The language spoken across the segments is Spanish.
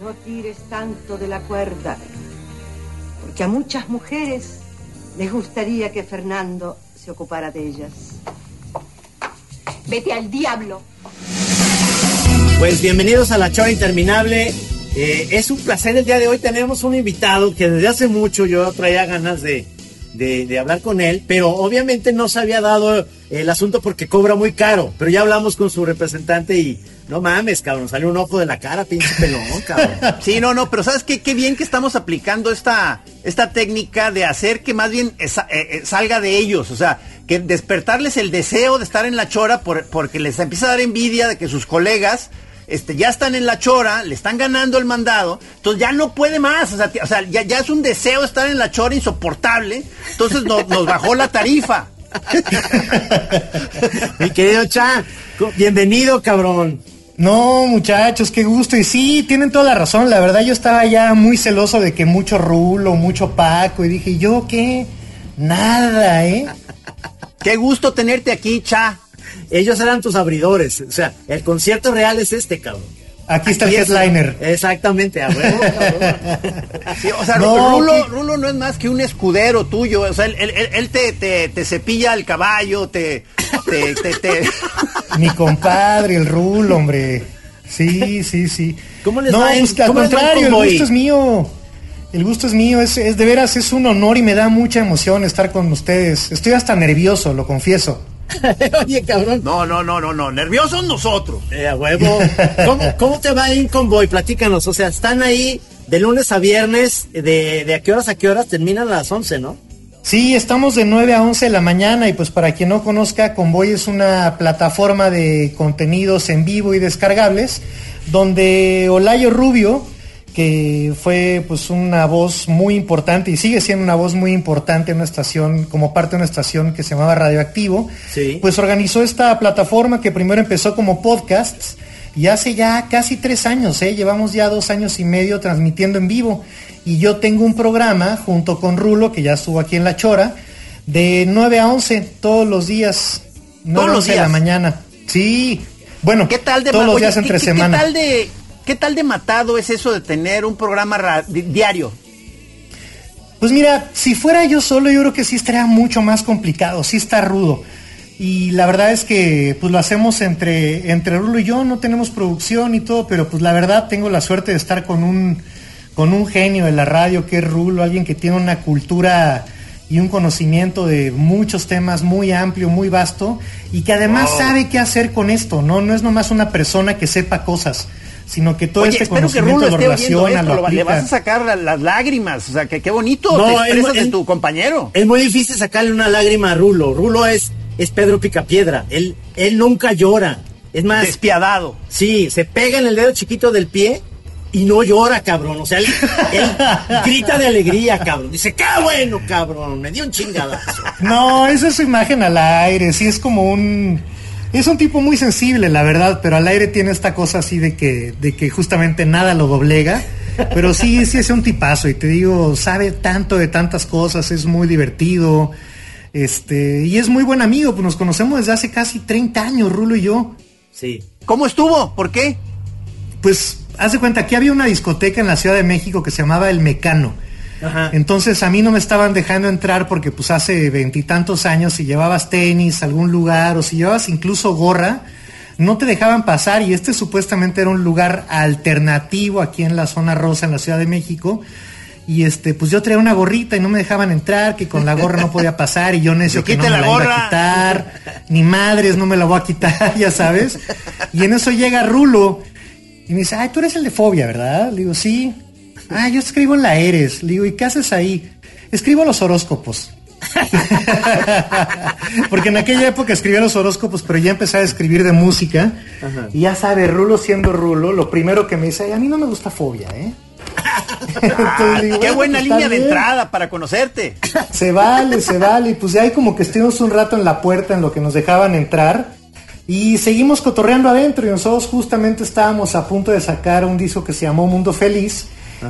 No tires tanto de la cuerda, porque a muchas mujeres les gustaría que Fernando se ocupara de ellas. Vete al diablo. Pues bienvenidos a la chora interminable. Eh, es un placer el día de hoy. Tenemos un invitado que desde hace mucho yo traía ganas de, de, de hablar con él, pero obviamente no se había dado el asunto porque cobra muy caro. Pero ya hablamos con su representante y no mames, cabrón, sale un ojo de la cara, pinche pelón, cabrón. Sí, no, no, pero ¿sabes qué? Qué bien que estamos aplicando esta, esta técnica de hacer que más bien esa- eh, eh, salga de ellos, o sea, que despertarles el deseo de estar en la chora por- porque les empieza a dar envidia de que sus colegas este, ya están en la chora, le están ganando el mandado, entonces ya no puede más, o sea, ti- o sea, ya, ya es un deseo estar en la chora insoportable, entonces no- nos bajó la tarifa. Mi querido Cha, bienvenido, cabrón. No, muchachos, qué gusto. Y sí, tienen toda la razón. La verdad, yo estaba ya muy celoso de que mucho rulo, mucho Paco. Y dije, ¿yo qué? Nada, ¿eh? Qué gusto tenerte aquí, Cha. Ellos eran tus abridores. O sea, el concierto real es este, cabrón. Aquí está el es- headliner. Exactamente, a huevo. Sí, o sea, No, Rulo. Rulo no es más que un escudero tuyo. O sea, él- él te, te- te cepilla el caballo, te. Te, te- te- Mi compadre, el rulo, hombre. Sí, sí, sí. ¿Cómo les no, va pues, al cómo en contrario, el gusto es mío. El gusto es mío, es, es de veras, es un honor y me da mucha emoción estar con ustedes. Estoy hasta nervioso, lo confieso. Oye, cabrón. No, no, no, no, no. Nerviosos nosotros. Eh, a huevo. ¿Cómo, cómo te va en Convoy? Platícanos. O sea, están ahí de lunes a viernes. De, de a qué horas a qué horas? Terminan a las 11, ¿no? Sí, estamos de 9 a 11 de la mañana y pues para quien no conozca, Convoy es una plataforma de contenidos en vivo y descargables donde Olayo Rubio, que fue pues una voz muy importante y sigue siendo una voz muy importante en una estación, como parte de una estación que se llamaba Radioactivo, Sí. pues organizó esta plataforma que primero empezó como podcasts y hace ya casi tres años, ¿eh? llevamos ya dos años y medio transmitiendo en vivo. Y yo tengo un programa junto con Rulo, que ya estuvo aquí en La Chora, de 9 a 11 todos los días. 9 ¿Todos los 11 de la días? mañana. Sí. Bueno, ¿Qué tal de todos los oye, días ¿qué- entre qué- semana. ¿qué tal de, ¿Qué tal de matado es eso de tener un programa ra- di- diario? Pues mira, si fuera yo solo, yo creo que sí estaría mucho más complicado, sí está rudo. Y la verdad es que pues lo hacemos entre, entre Rulo y yo, no tenemos producción y todo, pero pues la verdad tengo la suerte de estar con un, con un genio de la radio que es Rulo, alguien que tiene una cultura y un conocimiento de muchos temas muy amplio, muy vasto, y que además sabe qué hacer con esto, ¿no? No es nomás una persona que sepa cosas, sino que todo Oye, este espero que conocimiento Rulo lo relaciona, esto, lo va- le aplica. vas a sacar la- las lágrimas, o sea, que qué bonito No, te es expresas de tu compañero. Es muy difícil sacarle una lágrima a Rulo. Rulo es, es Pedro Picapiedra. Él, él nunca llora. Es más, Despiadado. sí, se pega en el dedo chiquito del pie y no llora, cabrón. O sea, él, él grita de alegría, cabrón. Dice, qué bueno, cabrón. Me dio un chingadazo. No, esa es su imagen al aire, sí es como un... Es un tipo muy sensible, la verdad, pero al aire tiene esta cosa así de que, de que justamente nada lo doblega. Pero sí, sí es un tipazo y te digo, sabe tanto de tantas cosas, es muy divertido. Este, y es muy buen amigo, pues nos conocemos desde hace casi 30 años, Rulo y yo. Sí. ¿Cómo estuvo? ¿Por qué? Pues, haz de cuenta, aquí había una discoteca en la Ciudad de México que se llamaba El Mecano. Ajá. Entonces a mí no me estaban dejando entrar porque pues hace veintitantos años si llevabas tenis a algún lugar o si llevabas incluso gorra, no te dejaban pasar y este supuestamente era un lugar alternativo aquí en la zona rosa en la Ciudad de México. Y este, pues yo traía una gorrita y no me dejaban entrar, que con la gorra no podía pasar y yo necio Que no me la iba a quitar, ni madres no me la voy a quitar, ya sabes. Y en eso llega Rulo y me dice, ay, tú eres el de fobia, ¿verdad? Le digo, sí. Ah, yo escribo en la Eres. Le digo, ¿y qué haces ahí? Escribo los horóscopos. Porque en aquella época escribía los horóscopos, pero ya empecé a escribir de música. Y ya sabe, Rulo siendo Rulo, lo primero que me dice, "Ay, a mí no me gusta fobia, ¿eh? Entonces, digo, Qué "Bueno, buena pues, línea de bien". entrada para conocerte. Se vale, se vale. Y pues de ahí como que estuvimos un rato en la puerta en lo que nos dejaban entrar. Y seguimos cotorreando adentro y nosotros justamente estábamos a punto de sacar un disco que se llamó Mundo Feliz.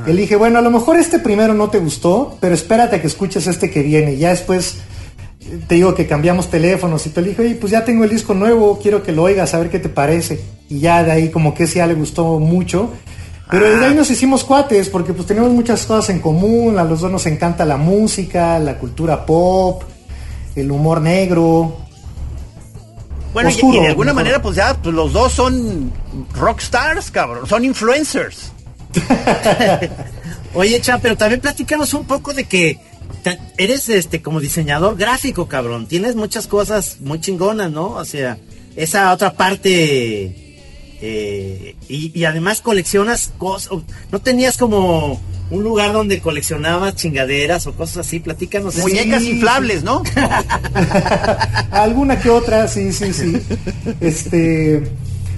Y le dije, bueno, a lo mejor este primero no te gustó, pero espérate a que escuches este que viene. Ya después eh, te digo que cambiamos teléfonos y te dije, oye, pues ya tengo el disco nuevo, quiero que lo oigas, a ver qué te parece. Y ya de ahí como que ese ya le gustó mucho. Pero desde Ah. ahí nos hicimos cuates porque pues tenemos muchas cosas en común, a los dos nos encanta la música, la cultura pop, el humor negro. Bueno, y- Oscuro, y, de alguna manera, pues ya, pues los dos son rockstars, cabrón. Son influencers. Oye, Cha, pero también platícanos un poco de que eres este como diseñador gráfico, cabrón. Tienes muchas cosas muy chingonas, ¿no? O sea, esa otra parte. eh, y, y además coleccionas cosas. ¿No tenías como un lugar donde coleccionabas chingaderas o cosas así? Platícanos. Muñecas sí. inflables, ¿no? Alguna que otra, sí, sí, sí. Este,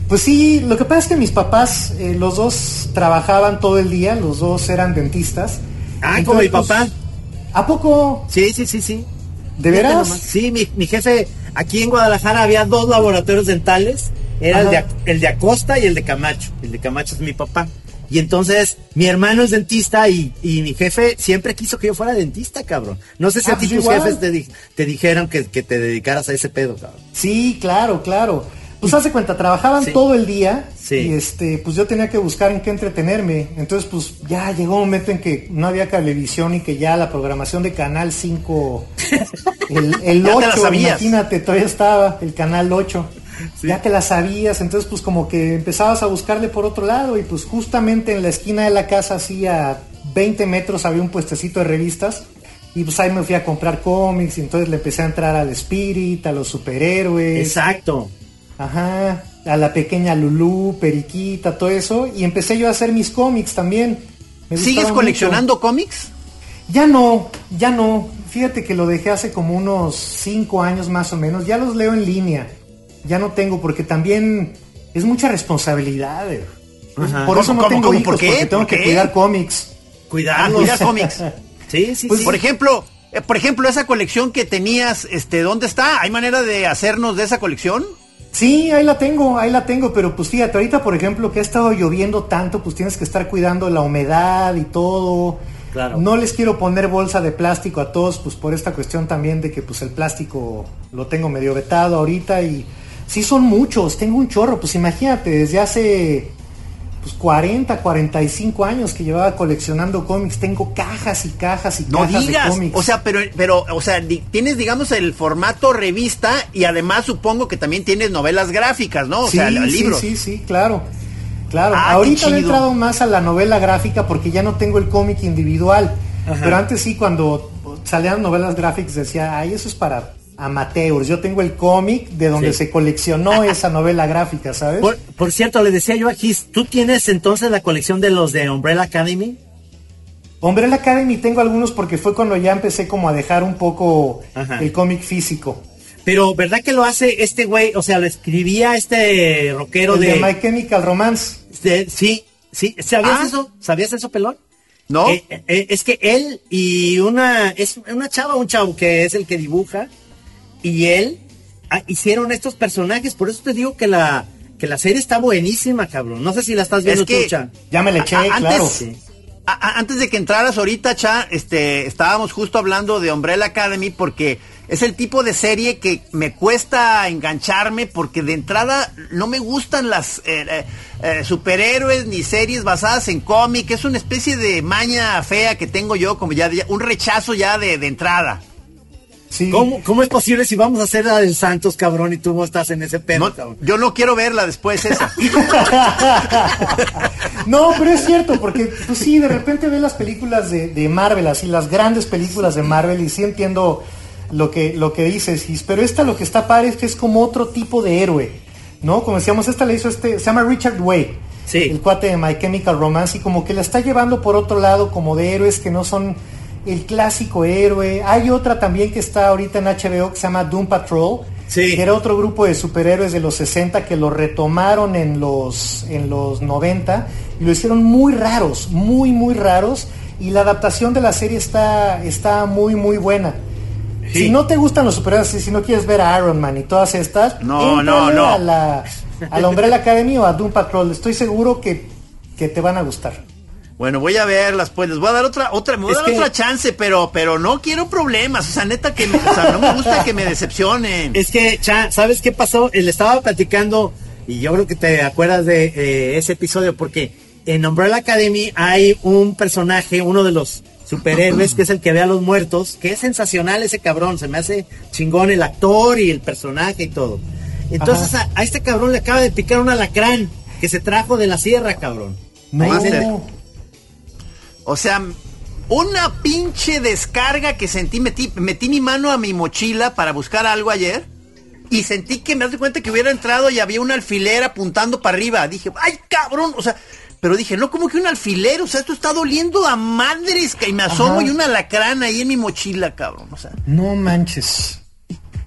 pues sí, lo que pasa es que mis papás, eh, los dos trabajaban todo el día, los dos eran dentistas. Ah, como mi Entonces, papá. pues, ¿A poco? Sí, sí, sí, sí. ¿De veras? Sí, mi, mi jefe, aquí en Guadalajara había dos laboratorios dentales, era el de, el de Acosta y el de Camacho. El de Camacho es mi papá. Y entonces, mi hermano es dentista y, y mi jefe siempre quiso que yo fuera dentista, cabrón. No sé si Ah, a ti pues tus igual. jefes te, di- te dijeron que, que te dedicaras a ese pedo, cabrón. Sí, claro, claro. Pues hace cuenta, trabajaban Sí. todo el día Sí. y este, pues yo tenía que buscar en qué entretenerme. Entonces, pues ya llegó un momento en que no había televisión y que ya la programación de Canal 5, el, el Ya te la 8, sabías. imagínate, todavía estaba el Canal 8. Ya te la sabías, entonces pues como que empezabas a buscarle por otro lado y pues justamente en la esquina de la casa, así a 20 metros, había un puestecito de revistas. Y pues ahí me fui a comprar cómics y entonces le empecé a entrar al Spirit, a los superhéroes. Exacto. Ajá, a la pequeña Lulú, Periquita, todo eso. Y empecé yo a hacer mis cómics también. Me ¿Sigues coleccionando cómics? Ya no, ya no. Fíjate que lo dejé hace como unos cinco años más o menos. Ya los leo en línea. Ya no tengo porque también es mucha responsabilidad. eh. Por eso ¿Cómo, no tengo cómo? hijos, ¿Por qué? porque tengo ¿Por que cuidar cómics. Ah, Cuidarlos. cuidar cómics. Sí, sí, Pues, sí. por ejemplo, eh, por ejemplo, esa colección que tenías, este, ¿dónde está? ¿Hay manera de hacernos de esa colección? Sí, ahí la tengo, ahí la tengo, pero pues fíjate, ahorita por ejemplo que ha estado lloviendo tanto, pues tienes que estar cuidando la humedad y todo. Claro. No les quiero poner bolsa de plástico a todos, pues por esta cuestión también de que pues el plástico lo tengo medio vetado ahorita y sí son muchos, tengo un chorro, pues imagínate, desde hace pues 40, 45 años que llevaba coleccionando cómics, tengo cajas y cajas y No cajas de digas. cómics. O sea, pero, pero, o sea, tienes, digamos, el formato revista y además supongo que también tienes novelas gráficas, ¿no? O sí, sea, sí, libros. Sí, sí, claro. Claro, Ah, ahorita he entrado más a la novela gráfica porque ya no tengo el cómic individual. Pero antes sí, cuando salían novelas gráficas decía, ay, eso es para amateurs. Yo tengo el cómic de donde Sí. se coleccionó esa novela gráfica, ¿sabes? Por, por cierto, le decía yo a Gis, ¿tú tienes entonces la colección de los de Umbrella Academy? Umbrella Academy tengo algunos porque fue cuando ya empecé como a dejar un poco Ajá. el cómic físico. Pero, ¿verdad que lo hace este güey? O sea, lo escribía este rockero El de, de... My Chemical Romance. de- sí, sí. ¿Sabías Ah. eso? ¿Sabías eso, pelón? ¿No? Eh, eh, es que él y una... Es una chava, un chavo que es el que dibuja. Y él ah, hicieron estos personajes. Por eso te digo que la, que la serie está buenísima, cabrón. No sé si la estás viendo Es que- tú, Cha. Ya me le eché, A- a- claro. antes, a- antes de que entraras ahorita, Cha, este, estábamos justo hablando de Umbrella Academy porque es el tipo de serie que me cuesta engancharme porque de entrada no me gustan las eh, eh, eh, superhéroes ni series basadas en cómic. Es una especie de maña fea que tengo yo, como ya, ya- un rechazo ya de, de entrada. Sí. ¿Cómo, ¿Cómo es posible si vamos a hacer la del Santos, cabrón, y tú no estás en ese pedo, No, cabrón? yo no quiero verla después esa. No, pero es cierto, porque pues sí, de repente ves las películas de, de Marvel, así las grandes películas de Marvel, y sí entiendo lo que, lo que dices, pero esta lo que está padre es que es como otro tipo de héroe, ¿no? Como decíamos, esta le hizo este, se llama Richard Way, Sí. el cuate de My Chemical Romance, y como que la está llevando por otro lado, como de héroes que no son el clásico héroe. Hay otra también que está ahorita en HBO que se llama Doom Patrol, Sí. que era otro grupo de superhéroes de los 60 que lo retomaron en los, en los 90 y lo hicieron muy raros, muy, muy raros. Y la adaptación de la serie está, está muy, muy buena. Sí. Si no te gustan los superhéroes, si no quieres ver a Iron Man y todas estas, No, no, no. A la, a la Umbrella Academy o a Doom Patrol. Estoy seguro que, que te van a gustar. Bueno, voy a verlas, pues les voy a dar otra, otra, me voy a dar que- otra chance, pero, pero no quiero problemas, o sea, neta que, me- o sea, no me gusta que me decepcionen. Es que, Cha, ¿sabes qué pasó? Le estaba platicando, y yo creo que te acuerdas de eh, ese episodio, porque en Umbrella Academy hay un personaje, uno de los superhéroes, que es el que ve a los muertos, que es sensacional ese cabrón, se me hace chingón el actor y el personaje y todo. Entonces a, a este cabrón le acaba de picar un alacrán que se trajo de la sierra, cabrón. No. O sea, una pinche descarga que sentí, metí, metí mi mano a mi mochila para buscar algo ayer y sentí que me das cuenta que hubiera entrado y había un alfiler apuntando para arriba. Dije, ay cabrón, o sea, pero dije, no, como que un alfiler, o sea, esto está doliendo a madres, que y me asomo Ajá. y una lacrana ahí en mi mochila, cabrón, o sea. No manches.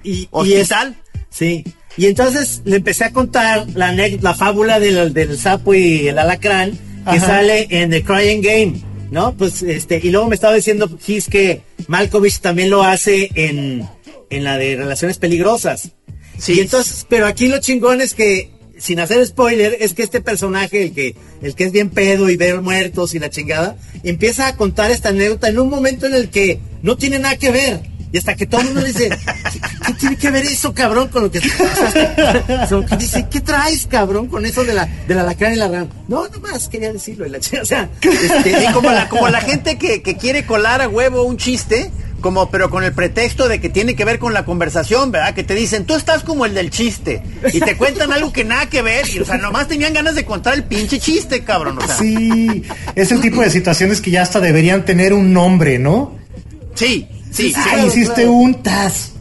Y, y es- Hospital. sí. Y entonces le empecé a contar la, la fábula del, del sapo y el alacrán que Ajá. sale en The Crying Game, ¿no? Pues este, y luego me estaba diciendo Gis que Malkovich también lo hace en, en la de Relaciones Peligrosas. Sí. Y entonces, pero aquí lo chingón es que, sin hacer spoiler, es que este personaje, el que, el que es bien pedo y ver muertos y la chingada, empieza a contar esta anécdota en un momento en el que no tiene nada que ver. Y hasta que todo el mundo le dice, ¿qué, qué tiene que ver eso, cabrón, con lo que... o sea, dice, ¿qué traes, cabrón, con eso de la, de la alacrán y la rama? No, nomás quería decirlo. Y la o sea, este, Sí, como la, como la gente que, que quiere colar a huevo un chiste, como pero con el pretexto de que tiene que ver con la conversación, ¿verdad? Que te dicen, tú estás como el del chiste. Y te cuentan algo que nada que ver. Y, o sea, nomás tenían ganas de contar el pinche chiste, cabrón. O sea, Sí, es el tipo de situaciones que ya hasta deberían tener un nombre, ¿no? sí, sí, sí. Ah, claro, hiciste claro. un tas.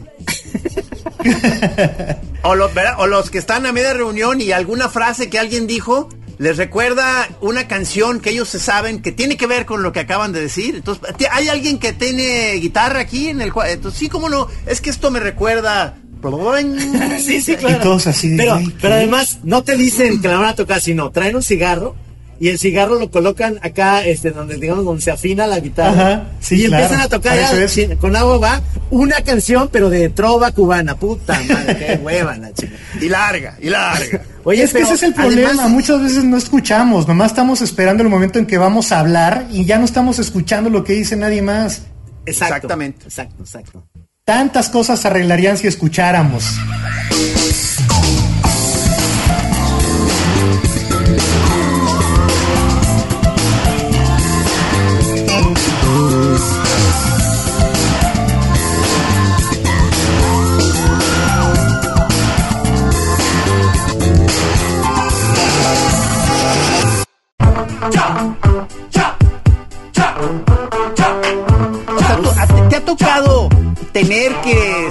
O, los, ¿verdad? o los que están a media reunión y alguna frase que alguien dijo les recuerda una canción que ellos se saben que tiene que ver con lo que acaban de decir. Entonces, ¿ti- ¿hay alguien que tiene guitarra aquí en el cual? Entonces, sí, cómo no, es que esto me recuerda. sí, sí, claro. Y todos así de, pero, pero además, no te dicen que la van a tocar, sino traen un cigarro y el cigarro lo colocan acá, este, donde, digamos, donde se afina la guitarra. Ajá, sí, y claro, empiezan a tocar para ya, es. con agua va una canción, pero de trova cubana. Puta madre, qué hueva la chica. Y larga, y larga. Oye, es que ese es el problema, además- muchas veces no escuchamos, nomás estamos esperando el momento en que vamos a hablar y ya no estamos escuchando lo que dice nadie más. Exacto, Exactamente. Exacto, exacto. Tantas cosas arreglarían si escucháramos.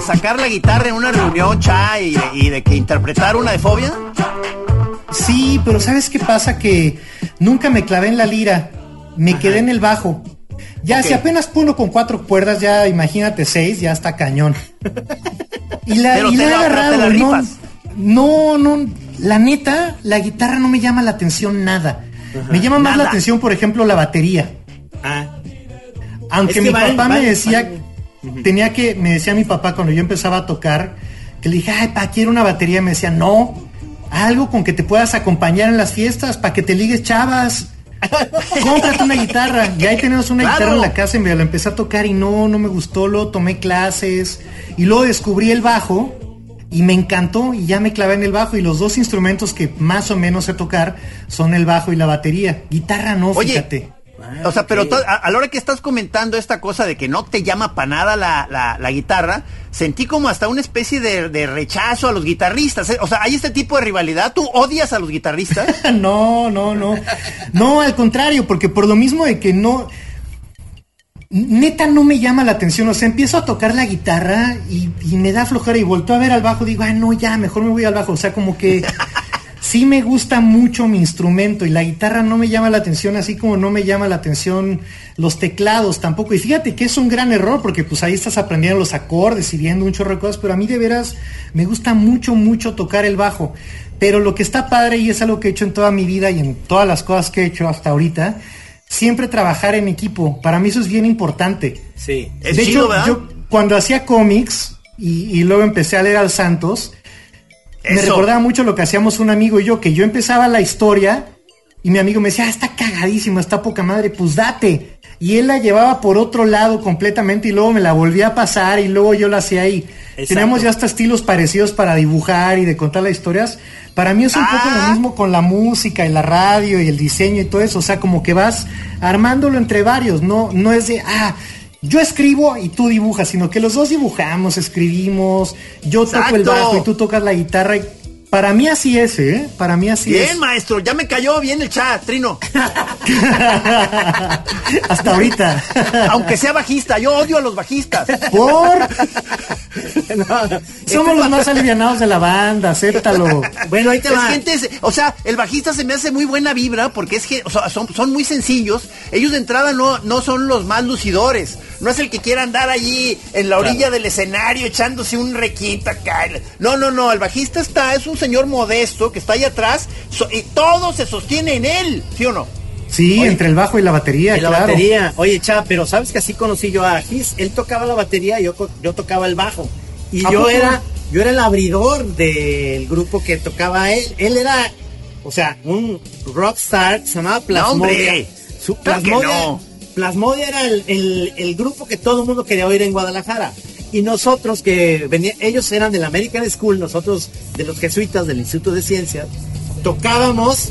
Sacar la guitarra en una reunión, cha, y, de- y de que interpretar una de fobia? Sí, pero ¿sabes qué pasa? Que nunca me clavé en la lira, me quedé en el bajo. Ya, si apenas puno con cuatro cuerdas, ya imagínate seis, ya está cañón. Y la, Pero y la he agarrado, la no, no, no, la neta, la guitarra no me llama la atención nada. Me llama más la atención, por ejemplo, la batería. Ah, Aunque Es que mi van- papá van- me decía, van- tenía que, me decía mi papá cuando yo empezaba a tocar, que le dije, ay, pa, quiero una batería. Me decía, no, algo con que te puedas acompañar en las fiestas, para que te ligues chavas. Cómprate una guitarra. Y ahí tenemos una Claro. guitarra en la casa y me la empecé a tocar y no, no me gustó. Luego tomé clases y luego descubrí el bajo y me encantó y ya me clavé en el bajo. Y los dos instrumentos que más o menos sé tocar son el bajo y la batería. Guitarra no, Oye, fíjate. O sea, pero ok. to- a, a la hora que estás comentando esta cosa de que no te llama para nada la, la- la guitarra, sentí como hasta una especie de, de rechazo a los guitarristas. ¿eh? O sea, hay este tipo de rivalidad. ¿Tú odias a los guitarristas? No, no, no. No, al contrario, porque por lo mismo de que no. Neta no me llama la atención. O sea, empiezo a tocar la guitarra y, y me da flojera y volto a ver al bajo. Digo, ah, no, ya, mejor me voy al bajo. O sea, como que sí me gusta mucho mi instrumento y la guitarra no me llama la atención, así como no me llama la atención los teclados tampoco. Y fíjate que es un gran error porque pues ahí estás aprendiendo los acordes y viendo un chorro de cosas, pero a mí de veras me gusta mucho, mucho tocar el bajo. Pero lo que está padre y es algo que he hecho en toda mi vida y en todas las cosas que he hecho hasta ahorita, siempre trabajar en equipo. Para mí eso es bien importante. sí. Es de chido, hecho, ¿verdad? yo cuando hacía cómics y, y luego empecé a leer al Santos, me recordaba mucho lo que hacíamos un amigo y yo, que yo empezaba la historia Y mi amigo me decía, ah, está cagadísimo, está poca madre, pues date. Y él la llevaba por otro lado completamente y luego me la volvía a pasar y luego yo la hacía ahí. Tenemos ya hasta estilos parecidos para dibujar y de contar las historias. Para mí es un poco lo Ah. mismo con la música y la radio y el diseño y todo eso. O sea, como que vas armándolo entre varios. No, no es de, ah, yo escribo y tú dibujas, sino que los dos dibujamos, escribimos. Yo toco el bajo y tú tocas la guitarra. y para mí así es, ¿eh? Para mí así Bien, es. maestro, ya me cayó bien el chat, Trino. Hasta ahorita. Aunque sea bajista, yo odio a los bajistas. Por. No, Somos los más alivianados de la banda, acéptalo. Bueno, ahí te va. gente, o sea, el bajista se me hace muy buena vibra porque es que o sea, son, son muy sencillos. Ellos de entrada no, no son los más lucidores. No es el que quiera andar allí en la orilla del escenario echándose un requinto acá. No, no, no. El bajista está, es un señor modesto que está ahí atrás so- y todo se sostiene en él, ¿sí o no? Sí, Oye, entre el bajo y la batería, Y la batería. Oye, cha, pero sabes que así conocí yo a Gis. Él tocaba la batería y yo, yo tocaba el bajo. Y ¿A yo poco? era, yo era el abridor del grupo que tocaba él. Él era, o sea, un rockstar, se llamaba Plasmodia. hombre. Su que Plasmodia, no. Plasmodia era el, el- el grupo que todo el mundo quería oír en Guadalajara. Y nosotros que venían, ellos eran del American School, nosotros de los jesuitas del Instituto de Ciencias, tocábamos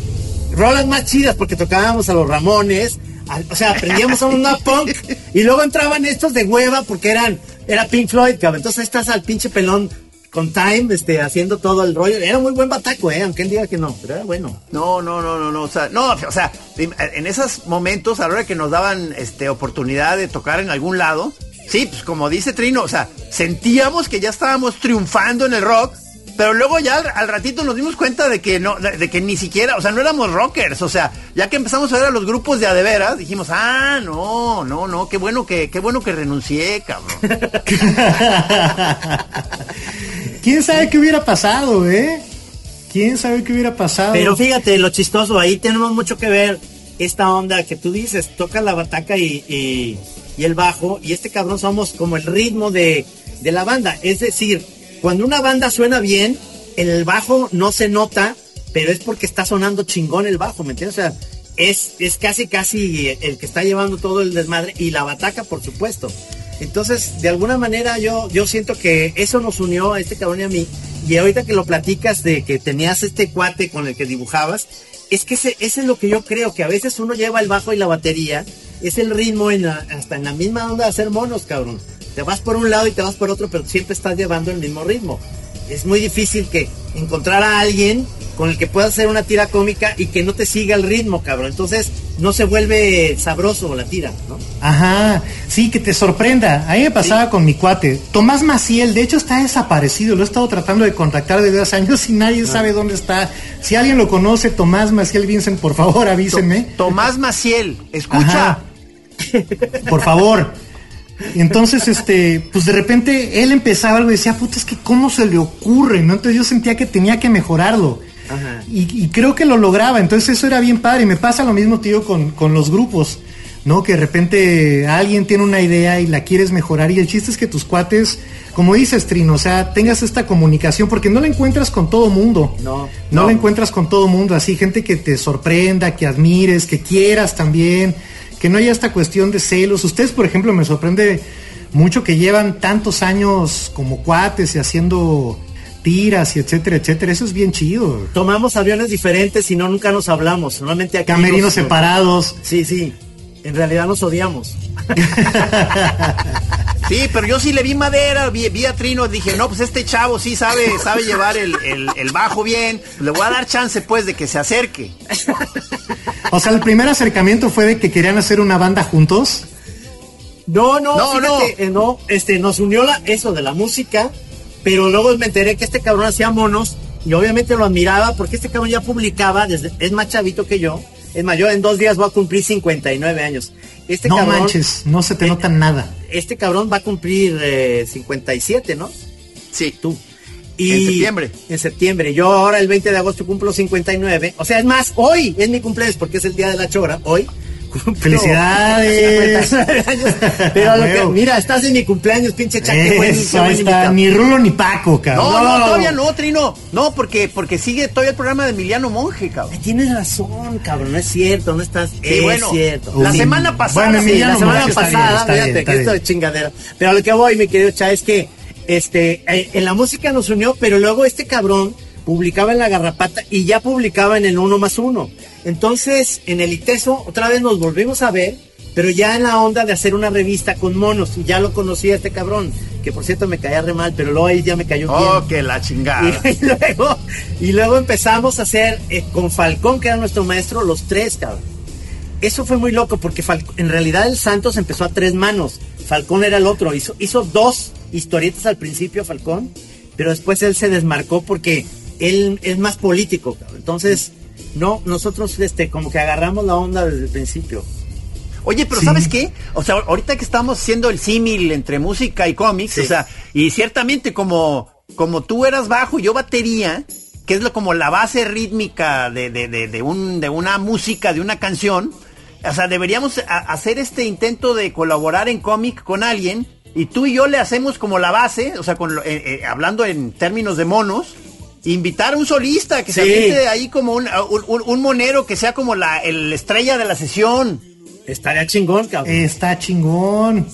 rolas más chidas porque tocábamos a los Ramones, a- o sea, aprendíamos a una punk y luego entraban estos de hueva porque eran era Pink Floyd, cabrón. Entonces estás al pinche pelón con Time este haciendo todo el rollo. Era muy buen bataco, eh, aunque él diga que no, pero era bueno. No, no, no, no, no, o sea, no, o sea, en esos momentos, a la hora que nos daban este oportunidad de tocar en algún lado, sí, pues como dice Trino, o sea, sentíamos que ya estábamos triunfando en el rock, pero luego ya al, al ratito nos dimos cuenta de que no, de, de que ni siquiera, o sea, no éramos rockers, o sea, ya que empezamos a ver a los grupos de adeveras, dijimos, ah, no, no, no, qué bueno que, qué bueno que renuncié, cabrón. ¿Quién sabe qué hubiera pasado, eh? ¿Quién sabe qué hubiera pasado? Pero fíjate, lo chistoso, ahí tenemos mucho que ver esta onda que tú dices, toca la bataca y, y- el bajo, y este cabrón somos como el ritmo de, de la banda. Es decir, cuando una banda suena bien, el bajo no se nota, pero es porque está sonando chingón el bajo, ¿me entiendes? O sea, es, es casi, casi el que está llevando todo el desmadre, y la bataca, por supuesto. Entonces, de alguna manera yo, yo siento que eso nos unió a este cabrón y a mí. Y ahorita que lo platicas de que tenías este cuate con el que dibujabas, es que ese, ese es lo que yo creo, que a veces uno lleva el bajo y la batería, es el ritmo en la- hasta en la misma onda de hacer monos, cabrón. Te vas por un lado y te vas por otro, pero siempre estás llevando el mismo ritmo. Es muy difícil que encontrar a alguien con el que puedas hacer una tira cómica y que no te siga el ritmo, cabrón. Entonces no se vuelve sabroso la tira, ¿no? Ajá, sí, que te sorprenda. A mí me pasaba con mi cuate. Tomás Maciel, de hecho está desaparecido. Lo he estado tratando de contactar desde hace años y nadie sabe dónde está. Si alguien lo conoce, Tomás Maciel Vincent, por favor avísenme. Tomás Maciel, escucha. Ajá. Por favor. Y entonces, este, pues de repente él empezaba algo y decía, puta, es que cómo se le ocurre, ¿no? Entonces yo sentía que tenía que mejorarlo. Ajá. Y, y creo que lo lograba, entonces eso era bien padre. Y me pasa lo mismo, tío, con, con los grupos, ¿no? Que de repente alguien tiene una idea y la quieres mejorar. Y el chiste es que tus cuates, como dices, Trino, o sea, tengas esta comunicación, porque no la encuentras con todo mundo. No, No, no. la encuentras con todo mundo, así, gente que te sorprenda, que admires, que quieras también, que no haya esta cuestión de celos. Ustedes, por ejemplo, me sorprende mucho que llevan tantos años como cuates y haciendo tiras y etcétera, etcétera. Eso es bien chido. Tomamos aviones diferentes y no nunca nos hablamos. Normalmente aquí Camerinos nos- separados. Sí, sí. En realidad nos odiamos. Sí, pero yo sí le vi madera, vi, vi a Trino, dije, no, pues este chavo sí sabe, sabe llevar el, el- el bajo bien, le voy a dar chance pues de que se acerque. O sea, el primer acercamiento fue de que querían hacer una banda juntos. No, no, No, fíjate, eh, no, este, nos unió la, eso de la música, pero luego me enteré que este cabrón hacía monos y obviamente lo admiraba porque este cabrón ya publicaba, desde, es más chavito que yo, es mayor, en dos días va a cumplir 59 años. Este no cabrón, manches, no se te eh, nota nada. Este cabrón va a cumplir eh, 57, ¿no? Sí, Tú. Y En septiembre. En septiembre. Yo ahora el 20 de agosto cumplo 59. O sea, es más, hoy es mi cumpleaños porque es el día de la chora. Hoy Felicidades. 59 años. Pero lo que, mira, estás en mi cumpleaños, pinche Chac, Eso, buen está. Ni Rulo ni Paco, cabrón. No, no, No. todavía no, Trino. No, porque, porque sigue todavía el programa de Emiliano Monje, cabrón. Tienes razón, cabrón, no es cierto, no estás. Sí, es bueno, cierto. la semana pasada. Bueno, Sí, la semana Monge está bien, pasada, está fíjate, que esto de chingadera. Pero a lo que voy, mi querido Cha, es que este, eh, en la música nos unió, pero luego este cabrón publicaba en la garrapata y ya publicaba en el uno más uno. Entonces, en el ITESO, otra vez nos volvimos a ver, pero ya en la onda de hacer una revista con monos. Y ya lo conocía este cabrón, que por cierto me caía re mal, pero luego ahí ya me cayó bien. Oh, que la chingada. Y, y luego, y luego empezamos a hacer eh, con Falcón, que era nuestro maestro, los tres, cabrón. Eso fue muy loco porque Fal- en realidad el Santos empezó a tres manos. Falcón era el otro. Hizo, hizo dos historietas al principio, Falcón, pero después él se desmarcó porque él es más político, cabrón. Entonces, no, nosotros este, como que agarramos la onda desde el principio. Oye, pero Sí. ¿sabes qué? O sea, ahorita que estamos haciendo el símil entre música y cómics, Sí. o sea, y ciertamente como, como tú eras bajo y yo batería, que es lo, como la base rítmica de, de, de, de un, de una música, de una canción, o sea, deberíamos a- hacer este intento de colaborar en cómic con alguien y tú y yo le hacemos como la base, o sea, con, eh, eh, hablando en términos de monos, invitar a un solista que se aviente ahí como un, un, monero que sea como la el estrella de la sesión. Estaría chingón, cabrón. Está chingón.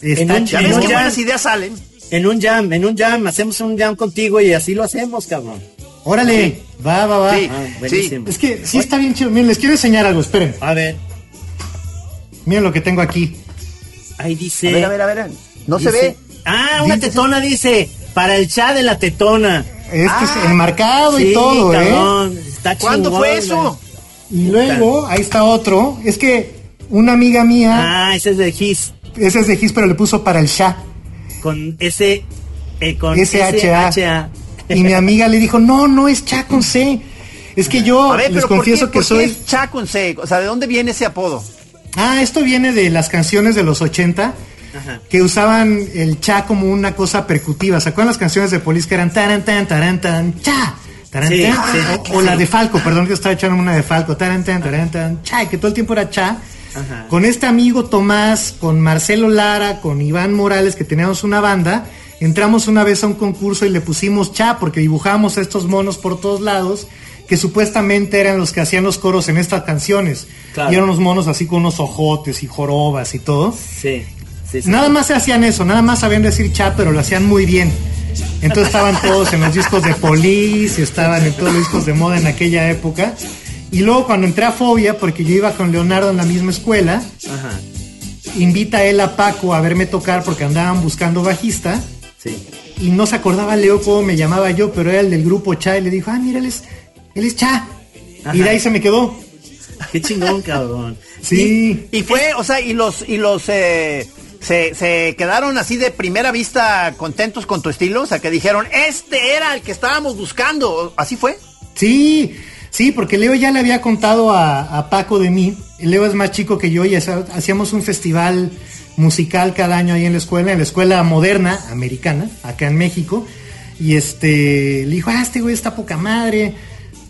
Está un- Ya en ves un qué jam. buenas ideas salen. En un jam, en un jam, hacemos un jam contigo y así lo hacemos, cabrón. Órale, va, va, va. Sí. Ah, buenísimo. Es que sí está bien chido. Miren, les quiero enseñar algo, esperen. A ver, Miren lo que tengo aquí. ahí dice. A ver, a ver, a ver. No se ve. Ah, una Dice- tetona dice. Para el chat de la tetona. Este Ah, es enmarcado y Sí, todo, ¿eh? cabrón, Está ¿Cuándo chingón, fue eso? Y luego, ahí está otro. Es que una amiga mía, Ah, ese es de Gis. ese es de Gis, pero le puso para el Sha. Con ese. Eh, con SHA. SHA. Y mi amiga le dijo, no, no es Cha con C. Es que yo ver, les pero ¿por confieso qué, que por qué soy... es Cha con C? O sea, ¿de dónde viene ese apodo? Ah, esto viene de las canciones de los 80 Ajá. que usaban el cha como una cosa percutiva. ¿Se acuerdan las canciones de Police que eran taran tan taran tan cha? Taran, Sí, tan? sí, o, o sí. la de Falco, perdón que estaba echando una de Falco, taran tan taran tan cha, y que todo el tiempo era cha. Ajá. Con este amigo Tomás, con Marcelo Lara, con Iván Morales, que teníamos una banda, entramos una vez a un concurso y le pusimos cha porque dibujamos a estos monos por todos lados que supuestamente eran los que hacían los coros en estas canciones. Claro. Y eran unos monos así con unos ojotes y jorobas y todo. Sí. Sí, sí. Nada más se hacían eso, nada más sabían decir cha, pero lo hacían muy bien. Entonces estaban todos en los discos de Police y estaban en todos los discos de moda en aquella época. Y luego cuando entré a Fobia, porque yo iba con Leonardo en la misma escuela, Ajá. invita a él a Paco a verme tocar porque andaban buscando bajista. Sí. Y no se acordaba Leo cómo me llamaba yo, pero era el del grupo Cha y le dijo, ah, mira, él es, él es Cha. Ajá. Y de ahí se me quedó. Qué chingón, cabrón. Sí. Y fue, o sea, y los, y los, eh, se, se quedaron así de primera vista contentos con tu estilo, o sea, que dijeron, este era el que estábamos buscando, ¿así fue? Sí, sí, porque Leo ya le había contado a, Paco de mí. Leo es más chico que yo y hacía- hacíamos un festival musical cada año ahí en la escuela, en la escuela moderna americana, acá en México. Y este, le dijo, ah, este güey está poca madre,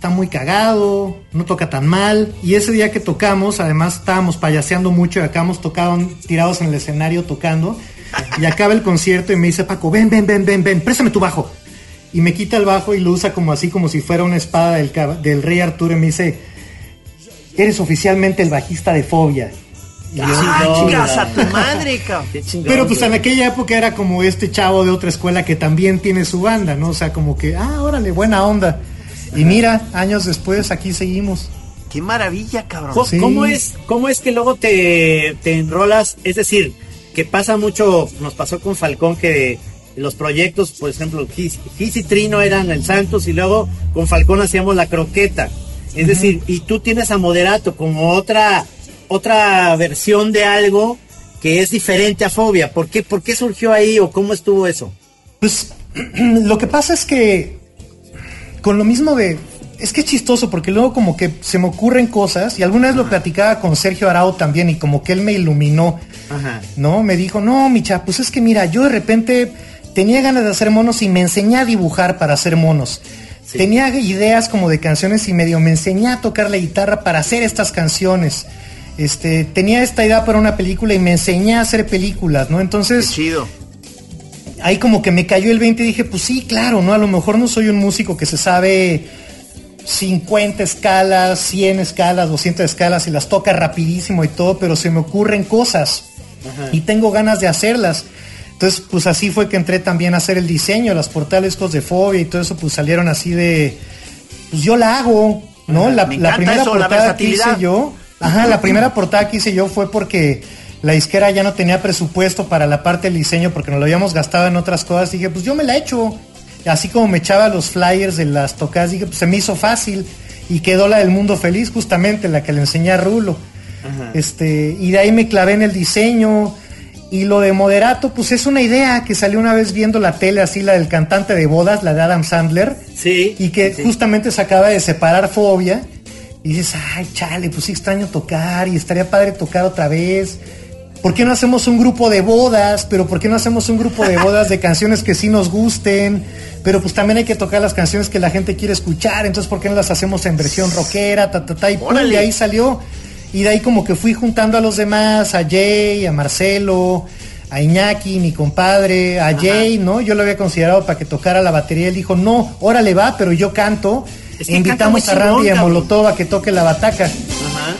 está muy cagado, no toca tan mal. Y ese día que tocamos, además estábamos payaseando mucho y acabamos tocaban tirados en el escenario tocando. Y acaba el concierto y me dice Paco, ven, ven, ven, ven, ven, préstame tu bajo. Y me quita el bajo y lo usa como así, como si fuera una espada del, rey Arturo. Y me dice, eres oficialmente el bajista de Fobia. Y yo, Ah, ¡Ah, chingón, chingas a tu madre, chingón. pero pues en aquella época era como este chavo de otra escuela que también tiene su banda, ¿no? O sea, como que, ah, órale, buena onda. Y mira, años después aquí seguimos. ¡Qué maravilla, cabrón! Sí. ¿Cómo, es, ¿Cómo es que luego te, te enrolas? Es decir, que pasa mucho, nos pasó con Falcón que los proyectos, por ejemplo, Gis, Gis y Trino eran el Santos y luego con Falcón hacíamos la croqueta. Es decir, y tú tienes a Moderato como otra, otra versión de algo que es diferente a Fobia. ¿Por qué, ¿Por qué surgió ahí o cómo estuvo eso? Pues lo que pasa es que con lo mismo de... Es que es chistoso porque luego como que se me ocurren cosas y alguna vez lo platicaba con Sergio Arau también y como que él me iluminó, Ajá. ¿no? Me dijo, no, Micha, pues es que mira, yo de repente tenía ganas de hacer monos y me enseñé a dibujar para hacer monos. Sí. Tenía ideas como de canciones y medio me enseñé a tocar la guitarra para hacer estas canciones. este, tenía esta idea para una película y me enseñé a hacer películas, ¿no? Entonces, chido. Ahí como que me cayó el 20 y dije, pues sí, claro, ¿no? A lo mejor no soy un músico que se sabe 50 escalas, 100 escalas, 200 escalas y las toca rapidísimo y todo, pero se me ocurren cosas y tengo ganas de hacerlas. Entonces, pues así fue que entré también a hacer el diseño, las portales de fobia y todo eso, pues salieron así de, pues yo la hago, ¿no? La, primera portada que hice yo, ajá, la primera portada que hice yo fue porque la disquera ya no tenía presupuesto para la parte del diseño porque nos lo habíamos gastado en otras cosas. dije, pues yo me la he hecho. Así como me echaba los flyers de las tocadas, dije, pues se me hizo fácil. Y quedó la del mundo feliz, justamente, la que le enseñé a Rulo. Este, y de ahí me clavé en el diseño. Y lo de moderato, pues es una idea que salió una vez viendo la tele, así la del cantante de bodas, la de Adam Sandler. Sí. Y que justamente se acaba de separar Fobia. Y dices, ay, chale, pues sí extraño tocar y estaría padre tocar otra vez. ¿Por qué no hacemos un grupo de bodas? Pero ¿por qué no hacemos un grupo de bodas de canciones que sí nos gusten? Pero pues también hay que tocar las canciones que la gente quiere escuchar. Entonces, ¿por qué no las hacemos en versión rockera? Ta, ta, ta, y, pum, y ahí salió y de ahí como que fui juntando a los demás, a Jay, a Marcelo, a Iñaki, mi compadre, a Jay, ¿no? Yo lo había considerado para que tocara la batería. Él dijo, no, órale va, pero yo canto. invitamos a Randy y a Molotov a que toque la bataca. Ajá.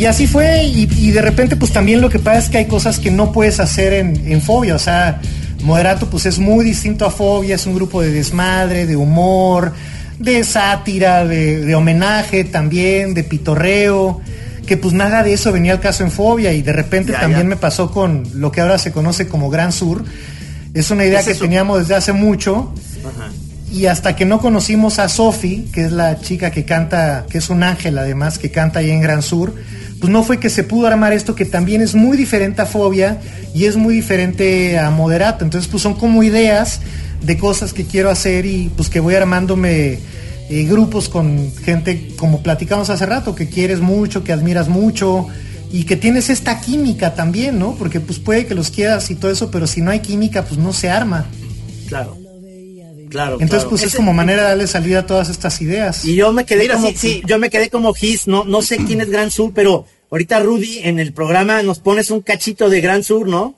Y así fue, y, de repente pues también lo que pasa es que hay cosas que no puedes hacer en, en fobia, o sea, Moderato pues es muy distinto a Fobia, es un grupo de desmadre, de humor, de sátira, de, homenaje también, de pitorreo, que pues nada de eso venía al caso en Fobia y de repente también me pasó con lo que ahora se conoce como Gran Sur. Es una idea que teníamos desde hace mucho. Y hasta que no conocimos a Sofi, que es la chica que canta, que es un ángel además, que canta ahí en Gran Sur, pues no fue que se pudo armar esto que también es muy diferente a Fobia y es muy diferente a Moderato. Entonces, pues son como ideas de cosas que quiero hacer y pues que voy armándome eh, grupos con gente como platicamos hace rato, que quieres mucho, que admiras mucho y que tienes esta química también, ¿no? Porque pues puede que los quieras y todo eso, pero si no hay química, pues no se arma. Claro. Claro, Entonces, pues es como manera de darle salida a todas estas ideas. Y yo me quedé como, yo me quedé como Gis, no, no sé quién es Gran Sur, pero ahorita Rudy en el programa nos pones un cachito de Gran Sur, ¿no?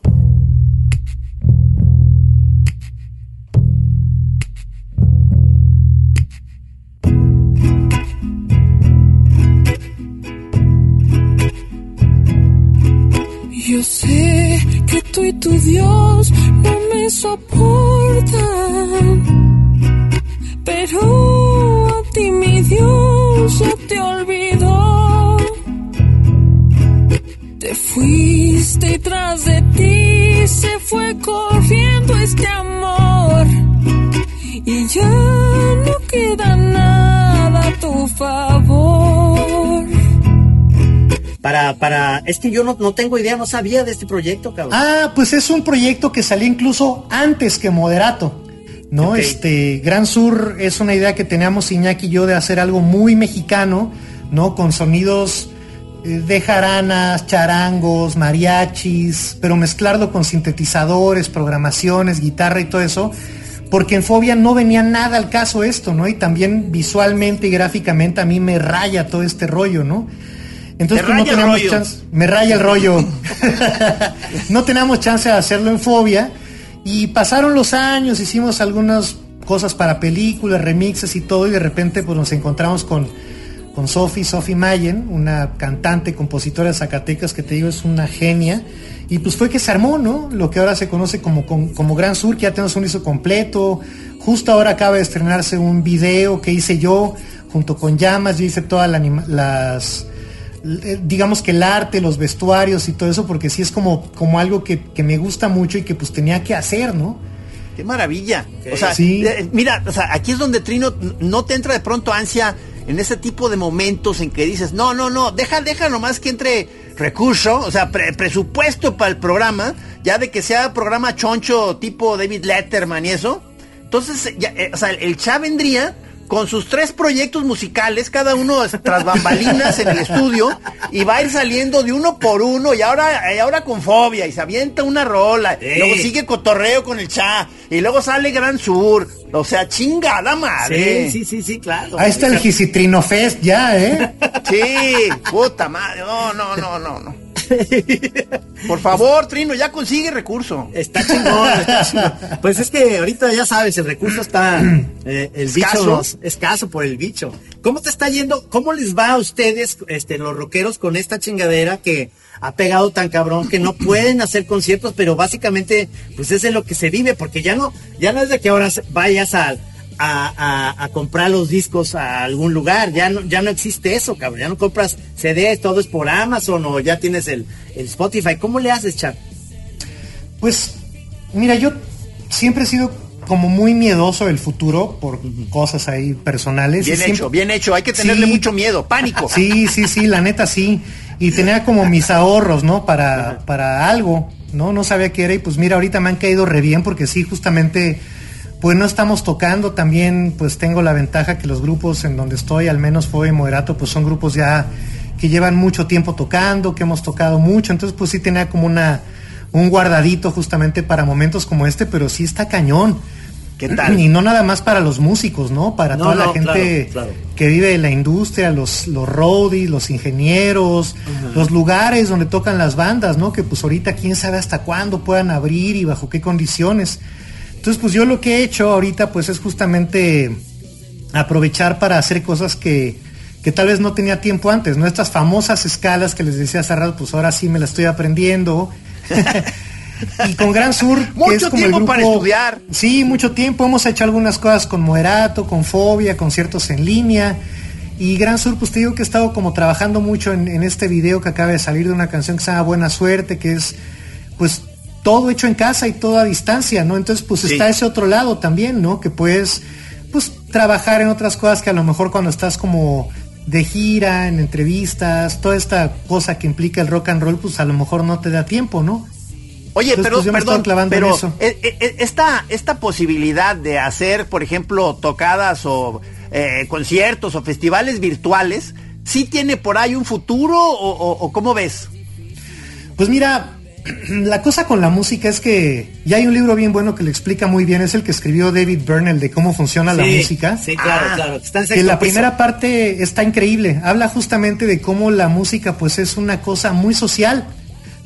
Yo sé que tú y tu Dios no me soportan pero a ti mi Dios ya te olvidó. Te fuiste y tras de ti se fue corriendo este amor. Y ya no queda nada a tu favor. Para, para, es que yo no, no tengo idea, no sabía de este proyecto, cabrón. Ah, pues es un proyecto que salió incluso antes que Moderato. ¿No? Este, Gran Sur es una idea que teníamos Iñaki y yo de hacer algo muy mexicano, ¿no? Con sonidos eh, de jaranas, charangos, mariachis, pero mezclarlo con sintetizadores, programaciones, guitarra y todo eso, porque en Fobia no venía nada al caso esto, ¿no? Y también visualmente y gráficamente a mí me raya todo este rollo, ¿no? Entonces pues, no teníamos chance, me raya el rollo. no teníamos chance de hacerlo en Fobia y pasaron los años, hicimos algunas cosas para películas, remixes y todo, y de repente pues nos encontramos con, con Sophie, Sophie Mayen, una cantante, compositora de Zacatecas que te digo es una genia. Y pues fue que se armó, ¿no? Lo que ahora se conoce como, como, Gran Sur, que ya tenemos un disco completo. Justo ahora acaba de estrenarse un video que hice yo junto con Llamas. Yo hice todas las digamos que el arte, los vestuarios y todo eso, porque sí es como, como algo que, me gusta mucho y que pues tenía que hacer, ¿no? Qué maravilla. O sea, eh, mira, o sea, aquí es donde Trino no te entra de pronto ansia en ese tipo de momentos en que dices, no, no, no, deja, deja nomás que entre recurso, o sea, presupuesto para el programa, ya de que sea programa choncho tipo David Letterman y eso. Entonces, ya, eh, o sea, el chat vendría con sus tres proyectos musicales, cada uno tras bambalinas en el estudio, y va a ir saliendo de uno por uno, y ahora, y ahora con fobia, y se avienta una rola, luego sigue cotorreo con el cha, y luego sale Gran Sur. O sea, chingada madre. Sí, sí, sí, sí, claro. Ahí está el Gisitrino Fest ya, ¿eh? Sí, puta madre. No, no, no, no, no. Por favor, Trino, ya consigue recurso. Está chingón, está chingón. Pues es que ahorita ya sabes, el recurso está eh, el Escaso. bicho escaso por el bicho. ¿Cómo te está yendo? ¿Cómo les va a ustedes, este, los rockeros, con esta chingadera que ha pegado tan cabrón que no pueden hacer conciertos, pero básicamente, pues es de lo que se vive, porque ya no, ya no es de que ahora vayas a, a, a- a comprar los discos a algún lugar, ya no, ya no existe eso, cabrón, ya no compras CDs, todo es por Amazon o ya tienes el, el Spotify. ¿Cómo le haces, Chad? Pues, mira, yo siempre he sido como muy miedoso del futuro por cosas ahí personales. Bien siempre- hecho, bien hecho. Hay que tenerle Sí. mucho miedo, pánico. Sí, sí, sí, la neta sí. Y tenía como mis ahorros, ¿no? Para, para algo, ¿no? No sabía qué era y pues mira, ahorita me han caído re bien porque sí, justamente, pues no estamos tocando. También pues tengo la ventaja que los grupos en donde estoy, al menos Fue y Moderato, pues son grupos ya que llevan mucho tiempo tocando, que hemos tocado mucho. Entonces pues sí tenía como una, un guardadito justamente para momentos como este, pero sí está cañón. ¿Qué tal? Y no nada más para los músicos, ¿no? Para No, toda la gente claro, claro. que vive de la industria, los, los roadies, los ingenieros, los lugares donde tocan las bandas, ¿no? Que pues ahorita quién sabe hasta cuándo puedan abrir y bajo qué condiciones. Entonces, pues yo lo que he hecho ahorita pues es justamente aprovechar para hacer cosas que, que tal vez no tenía tiempo antes, ¿no? Estas famosas escalas que les decía hace rato, pues ahora sí me las estoy aprendiendo. y con Gran Sur, que Mucho es como el tiempo grupo, para estudiar. Sí, mucho tiempo. Hemos hecho algunas cosas con Moderato, con Fobia, conciertos en línea. Y Gran Sur, pues te digo que he estado como trabajando mucho en, en este video que acaba de salir de una canción que se llama Buena Suerte, que es pues todo hecho en casa y todo a distancia, ¿no? Entonces pues Sí. está ese otro lado también, ¿no? Que puedes pues trabajar en otras cosas que a lo mejor cuando estás como de gira, en entrevistas, toda esta cosa que implica el rock and roll, pues a lo mejor no te da tiempo, ¿no? Oye, Entonces, pero pues, perdón, estoy clavando en pero eso. eh, eh, esta, esta posibilidad de hacer, por ejemplo, tocadas o eh, conciertos o festivales virtuales, ¿sí tiene por ahí un futuro o, o- o cómo ves? Pues mira, la cosa con la música es que ya hay un libro bien bueno que le explica muy bien, es el que escribió David Byrne, el de cómo funciona la música. Sí, claro, Ah, claro. Está en Que la piso. primera parte está increíble. Habla justamente de cómo la música pues es una cosa muy social,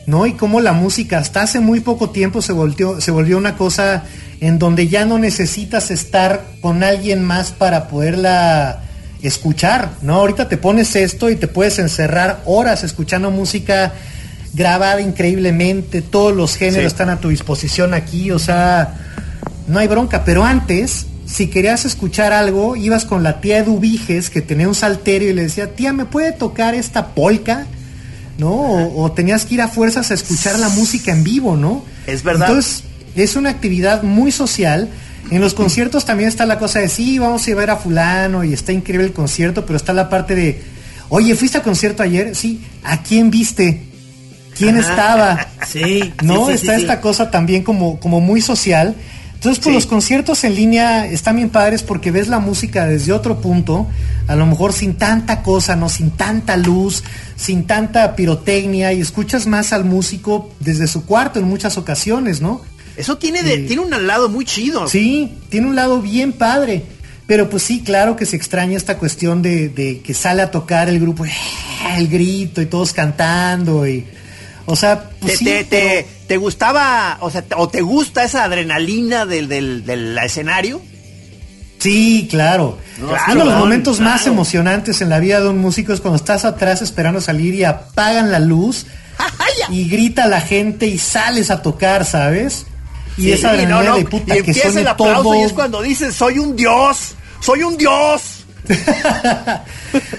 ¿no? Y cómo la música hasta hace muy poco tiempo se volvió, se volvió una cosa en donde ya no necesitas estar con alguien más para poderla escuchar, ¿no? Ahorita te pones esto y te puedes encerrar horas escuchando música grabada increíblemente, todos los géneros Sí. están a tu disposición aquí, o sea, no hay bronca, pero antes, si querías escuchar algo, ibas con la tía Eduviges que tenía un salterio y le decía, tía, ¿me puede tocar esta polca? ¿No? O, o tenías que ir a fuerzas a escuchar la música en vivo, ¿no? Es verdad. Entonces, es una actividad muy social. En los conciertos también está la cosa de, sí, vamos a ir a ver a fulano y está increíble el concierto, pero está la parte de, oye, ¿fuiste a concierto ayer? Sí, ¿a quién viste? ¿Quién Ajá. estaba? Sí. ¿no? sí, sí, está sí, esta cosa también como, como muy social. Entonces, pues los conciertos en línea están bien padres porque ves la música desde otro punto, a lo mejor sin tanta cosa, no sin tanta luz, sin tanta pirotecnia y escuchas más al músico desde su cuarto en muchas ocasiones, ¿no? Eso tiene, de, Sí. tiene un lado muy chido. Sí, tiene un lado bien padre. Pero pues sí, claro que se extraña esta cuestión de, de que sale a tocar el grupo, el grito y todos cantando y... O sea, pues ¿Te, sí, te, pero- te- te gustaba, o sea, o te gusta esa adrenalina del, del, del escenario? Sí, claro. No, Uno de los momentos claro. más emocionantes en la vida de un músico es cuando estás atrás esperando salir y apagan la luz y grita la gente y sales a tocar, ¿sabes? Y Sí, esa no, adrenalina no, de puta y que empieza el aplauso todo. y es cuando dices, soy un dios, soy un dios.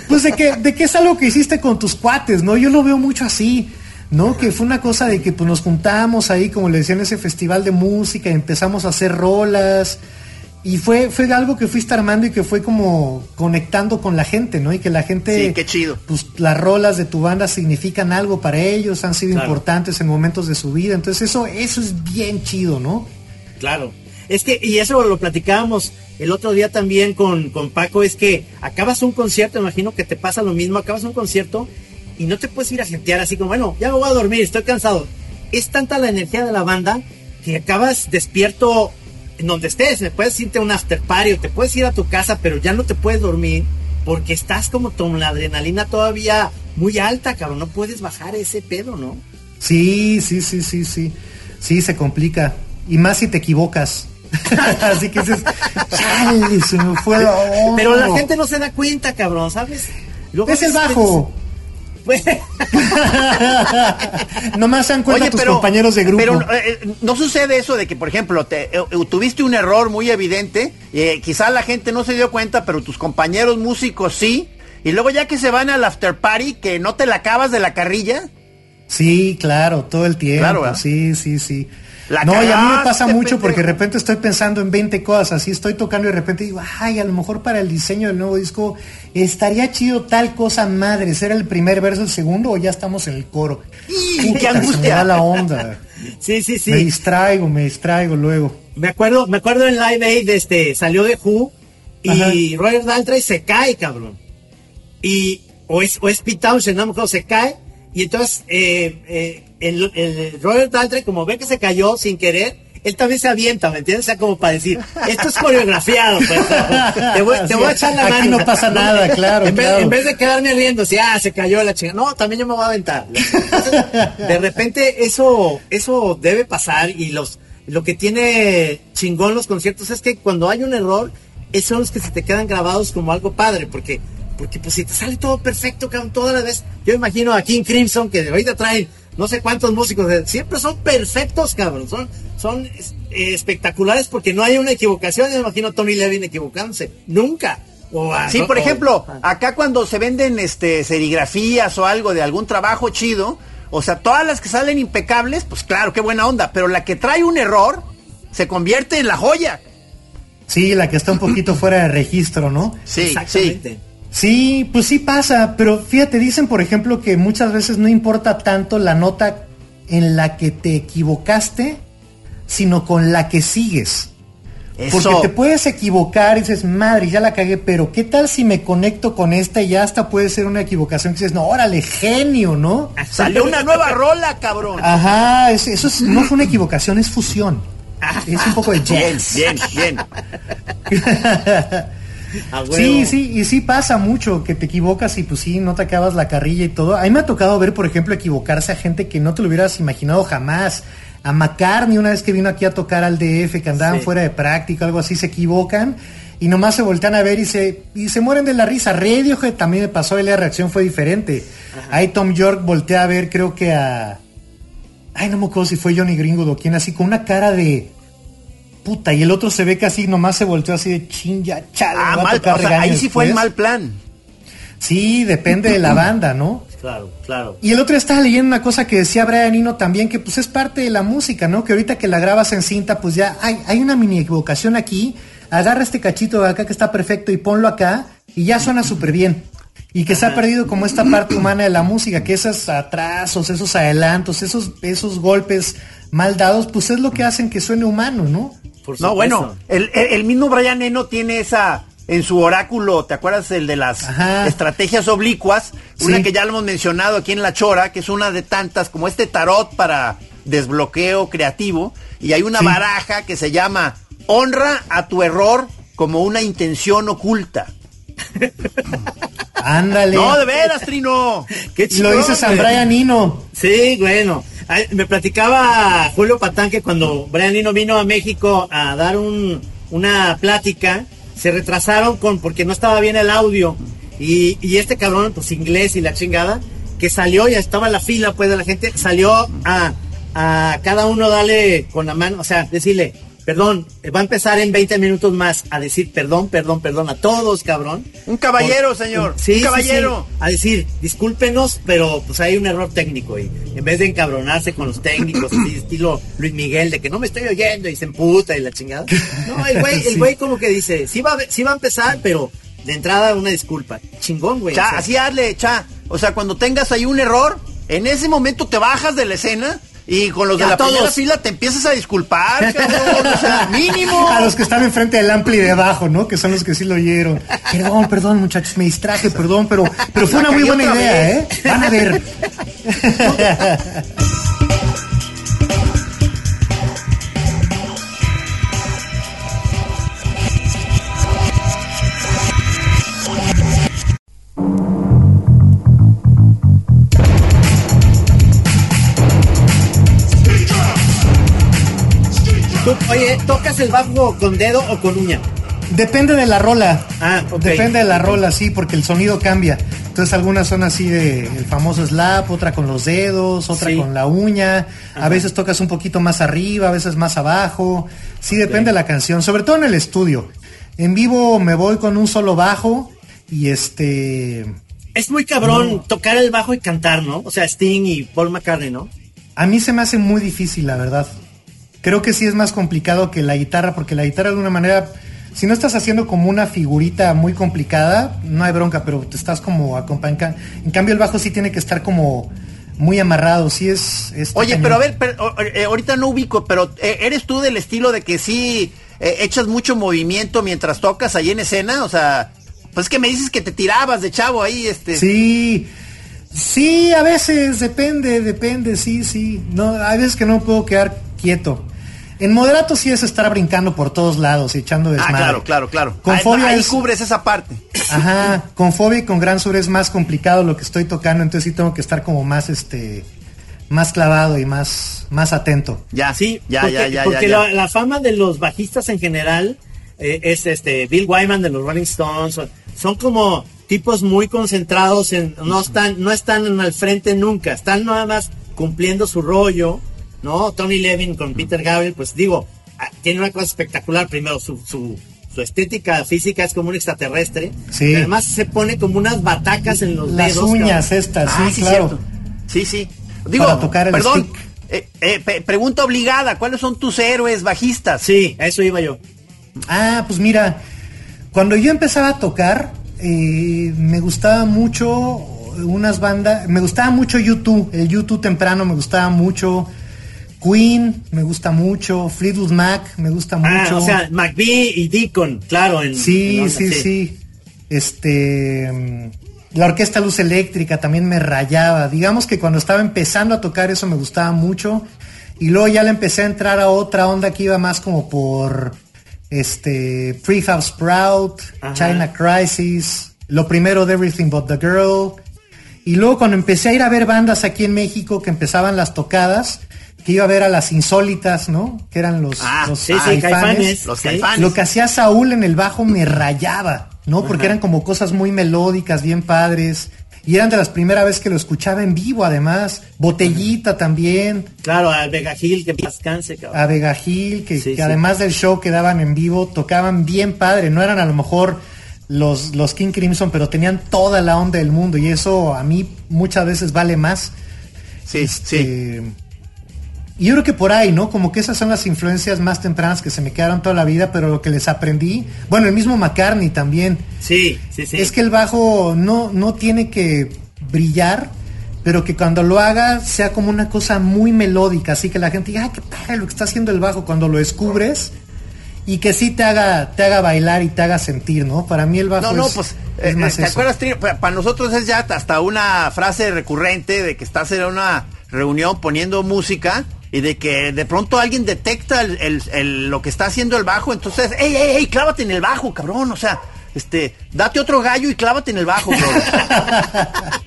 Pues de que, de que es algo que hiciste con tus cuates, ¿no? Yo lo veo mucho así, ¿no? Que fue una cosa de que pues nos juntamos ahí, como le decían, en ese festival de música, y empezamos a hacer rolas. Y fue, fue algo que fuiste armando y que fue como conectando con la gente, ¿no? Y que la gente. Sí, qué chido. Pues las rolas de tu banda significan algo para ellos, han sido Claro. importantes en momentos de su vida. Entonces eso, eso es bien chido, ¿no? Claro. Es que, y eso lo platicábamos el otro día también con, con Paco, es que acabas un concierto, imagino que te pasa lo mismo, acabas un concierto y no te puedes ir a gentear así como, bueno, ya me voy a dormir, estoy cansado. Es tanta la energía de la banda que acabas despierto en donde estés, me puedes irte a un after party o te puedes ir a tu casa, pero ya no te puedes dormir porque estás como con la adrenalina todavía muy alta, cabrón, no puedes bajar ese pedo, ¿no? Sí, sí, sí, sí, sí. Sí, se complica. Y más si te equivocas. Así que dices, chale, se me fue la onda". Pero la gente no se da cuenta, cabrón, ¿sabes? Luego Es el bajo. Nomás se dan cuenta Oye, tus pero, compañeros de grupo. pero eh, eh, no sucede eso de que, por ejemplo, te, eh, tuviste un error muy evidente, eh, quizá la gente no se dio cuenta, pero tus compañeros músicos sí, y luego ya que se van al after party, que no te la acabas de la carrilla, Sí, claro, todo el tiempo. Claro, sí, sí, sí. La no, y a mí me pasa mucho pendejo. porque de repente estoy pensando en 20 cosas, así estoy tocando y de repente digo, ay, a lo mejor para el diseño del nuevo disco estaría chido tal cosa madre, ser el primer verso, el segundo o ya estamos en el coro. ¡Y, Puta, qué me angustia! da la onda. sí, sí, sí. Me distraigo, me distraigo luego. Me acuerdo, me acuerdo en Live Aid, este, salió de Who y Roger Daltrey se cae, cabrón. Y, o es, o es Pete Townshend, no me acuerdo, se cae. Y entonces, eh, eh, el, el Roger Daltrey, como ve que se cayó sin querer, él también se avienta, ¿me entiendes? O sea, como para decir, esto es coreografiado, pues. Te voy, te voy a echar la mano. Aquí no pasa nada, claro, En vez, claro. en vez de quedarme riendo, si, ah, se cayó la chica. No, también yo me voy a aventar. Entonces, de repente, eso, eso debe pasar y los, lo que tiene chingón los conciertos es que cuando hay un error, esos son los que se te quedan grabados como algo padre, porque, porque pues si te sale todo perfecto, cabrón, toda la vez. Yo imagino a King Crimson que ahorita traen no sé cuántos músicos, siempre son perfectos, cabrón, son, son es- eh, espectaculares porque no hay una equivocación. Yo me imagino a Tony Levin equivocándose, nunca. O a- Sí, por o- ejemplo, a- acá cuando se venden este serigrafías o algo de algún trabajo chido, o sea, todas las que salen impecables, pues claro, qué buena onda, pero la que trae un error se convierte en la joya. Sí, la que está un poquito fuera de registro, ¿no? Sí, sí. Exactamente. Sí, pues sí pasa, pero fíjate, dicen por ejemplo que muchas veces no importa tanto la nota en la que te equivocaste, sino con la que sigues. Porque te puedes equivocar y dices, madre, ya la cagué, pero ¿qué tal si me conecto con esta y ya hasta puede ser una equivocación que dices, no, órale, genio, ¿no? Salió una nueva rola, cabrón. Ajá, es- eso es- no fue una equivocación, es fusión. Es un poco de Bien, jazz. bien, bien. A huevo. Sí, sí, y sí pasa mucho que te equivocas y pues sí, no te acabas la carrilla y todo. A mí me ha tocado ver, por ejemplo, equivocarse a gente que no te lo hubieras imaginado jamás. A McCartney, una vez que vino aquí a tocar al DF, que andaban Sí. fuera de práctica, algo así, se equivocan y nomás se voltean a ver y se, y se mueren de la risa. Radiohead también me pasó y la reacción fue diferente. Ahí Tom York voltea a ver, creo que a... Ay, no me acuerdo si fue Johnny Greenwood o quién, así con una cara de... Puta, y el otro se ve que así nomás se volteó así de chinga, chale. Ah, me va a mal, tocar o sea, ahí sí fue el después". mal plan. Sí, depende de la banda, ¿no? Claro, claro. Y el otro estaba leyendo una cosa que decía Brian Eno también, que pues es parte de la música, ¿no? Que ahorita que la grabas en cinta, pues ya hay, hay una mini equivocación aquí, agarra este cachito de acá que está perfecto y ponlo acá y ya suena súper bien. Y que se ha perdido como esta parte humana de la música, que esos atrasos, esos adelantos, esos, esos golpes mal dados, pues es lo que hacen que suene humano, ¿no? Por No, bueno, el, el- el mismo Brian Eno tiene esa en su oráculo, ¿te acuerdas el de las Ajá. estrategias oblicuas? Una Sí. que ya lo hemos mencionado aquí en La Chora, que es una de tantas, como este tarot para desbloqueo creativo, y hay una Sí. baraja que se llama Honra a tu error como una intención oculta. Ándale. No, de veras, Trino. Qué y lo dice San. Brian Eno. Sí, bueno. Me platicaba Julio Patán que cuando Brian Eno vino a México a dar un, una plática, se retrasaron con porque no estaba bien el audio. Y, y este cabrón, pues inglés y la chingada, que salió, ya estaba en la fila pues de la gente, salió a, a cada uno darle con la mano, o sea, decirle, perdón, va a empezar en 20 minutos más a decir perdón, perdón, perdón a todos, cabrón. Un caballero, Por- señor. Sí, un sí, caballero. sí. A decir, discúlpenos, pero pues hay un error técnico y en vez de encabronarse con los técnicos, así, estilo Luis Miguel, de que no me estoy oyendo y se emputa y la chingada. No, el güey, el güey como que dice, sí va, a- sí va a empezar, pero de entrada una disculpa. Chingón, güey. Cha, o sea, así hazle, cha. O sea, cuando tengas ahí un error, en ese momento te bajas de la escena Y con los de la primera todos. fila te empiezas a disculpar, cabrón, o sea, mínimo. A los que están enfrente del ampli de abajo, ¿no? Que son los que sí lo oyeron. Perdón, perdón, muchachos, me distraje, perdón, pero, pero fue una muy buena idea, ¿eh? Van a ver. Tú, oye, ¿tocas el bajo con dedo o con uña? Depende de la rola. Ah. Depende de la rola, sí, porque el sonido cambia. Entonces algunas son así de el famoso slap, otra con los dedos, otra Sí. con la uña. A veces tocas un poquito más arriba, a veces más abajo. Sí, depende de la canción, sobre todo en el estudio. En vivo me voy con un solo bajo y este Es muy cabrón tocar el bajo y cantar, ¿no? O sea, Sting y Paul McCartney, ¿no? A mí se me hace muy difícil, la verdad. Creo que sí es más complicado que la guitarra, porque la guitarra de una manera, si no estás haciendo como una figurita muy complicada, no hay bronca, pero te estás como acompañando. En cambio el bajo sí tiene que estar como muy amarrado, sí es... es Oye, cañón. pero a ver, pero, eh, ahorita no ubico, pero eh, ¿eres tú del estilo de que sí eh, echas mucho movimiento mientras tocas ahí en escena? O sea, pues es que me dices que te tirabas de chavo ahí, este... Sí, sí, a veces, depende, depende, sí, sí. No, hay veces que no puedo quedar quieto. En moderato sí es estar brincando por todos lados y echando Ah, desmadre. claro, claro, claro. Con ahí, fobia ahí es- cubres esa parte. Ajá, con fobia y con gran sur es más complicado lo que estoy tocando, entonces sí tengo que estar como más este más clavado y más más atento. Ya, Sí, ya, porque, ya, ya, porque ya, La, ya. la fama de los bajistas en general eh, es este Bill Wyman de los Rolling Stones. son- Son como tipos muy concentrados en no están no están al frente nunca, están nada más cumpliendo su rollo, ¿no? Tony Levin con Peter Gabriel, pues digo, ah, tiene una cosa espectacular primero su, su su estética física es como un extraterrestre. Sí. Además se pone como unas batacas en los Las dedos. uñas cabrón. estas, Ah, sí, claro. cierto. Sí, sí. Digo, Para tocar el perdón, stick. eh, eh, pregunta obligada, ¿cuáles son tus héroes bajistas? Sí, a eso iba yo. Ah, pues mira, cuando yo empezaba a tocar, eh, me gustaba mucho unas bandas, me gustaba mucho YouTube, el YouTube temprano me gustaba mucho, Queen me gusta mucho, Fleetwood Mac me gusta Ah, mucho. o sea, McBee y Deacon, claro. En, Sí, en sí, sí. Este. La orquesta Luz Eléctrica también me rayaba. Digamos que cuando estaba empezando a tocar eso me gustaba mucho. Y luego ya le empecé a entrar a otra onda que iba más como por. Este. Prefab Sprout, Ajá. China Crisis. Lo primero de Everything But the Girl. Y luego cuando empecé a ir a ver bandas aquí en México que empezaban las tocadas, que iba a ver a las insólitas, ¿no? Que eran los, Ah, los sí, Caifanes. Los Sí. caifanes. lo que hacía Saúl en el bajo me rayaba, ¿no? Porque eran como cosas muy melódicas, bien padres. Y eran de las primeras veces que lo escuchaba en vivo, además. Botellita también, Claro, al Vega Gil, que descanse, cabrón. a Vega Gil, que, Sí, que sí. además del show que daban en vivo, tocaban bien padre. No eran a lo mejor los, los King Crimson, pero tenían toda la onda del mundo. Y eso a mí muchas veces vale más. Sí, sí. Y yo creo que por ahí, ¿no? Como que esas son las influencias más tempranas que se me quedaron toda la vida, pero lo que les aprendí, bueno, el mismo McCartney también, Sí, sí, sí. es que el bajo no, no tiene que brillar, pero que cuando lo haga sea como una cosa muy melódica, así que la gente diga, ay, qué padre lo que está haciendo el bajo cuando lo descubres y que sí te haga, te haga bailar y te haga sentir, ¿no? Para mí el bajo No, no, es, pues, es eh, más ¿te eso. acuerdas, Trino? Pa- Para nosotros es ya hasta una frase recurrente de que estás en una reunión poniendo música y de que de pronto alguien detecta el- el- el- lo que está haciendo el bajo, entonces, ey, ey, ey, clávate en el bajo, cabrón, o sea, este, date otro gallo y clávate en el bajo, bro.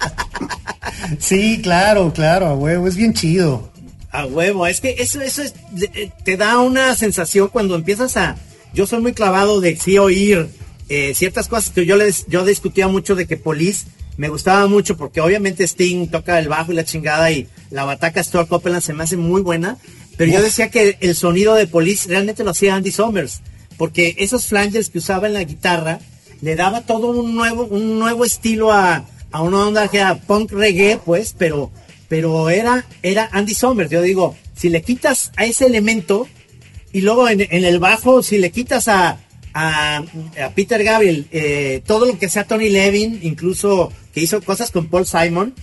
Sí, claro, claro, a huevo, es bien chido. A huevo, es que eso, eso es, eh, te da una sensación cuando empiezas a... Yo soy muy clavado de sí oír eh, ciertas cosas que yo les yo discutía mucho de que Police me gustaba mucho porque obviamente Sting toca el bajo y la chingada y la bataca Stuart Copeland se me hace muy buena, pero yo decía que el sonido de Police realmente lo hacía Andy Summers, porque esos flanges que usaba en la guitarra le daba todo un nuevo un nuevo estilo a, a una onda que era punk reggae, pues, pero pero era era Andy Summers. Yo digo, si le quitas a ese elemento y luego en, en el bajo, si le quitas a, a, a Peter Gabriel eh, todo lo que sea Tony Levin, incluso que hizo cosas con Paul Simon,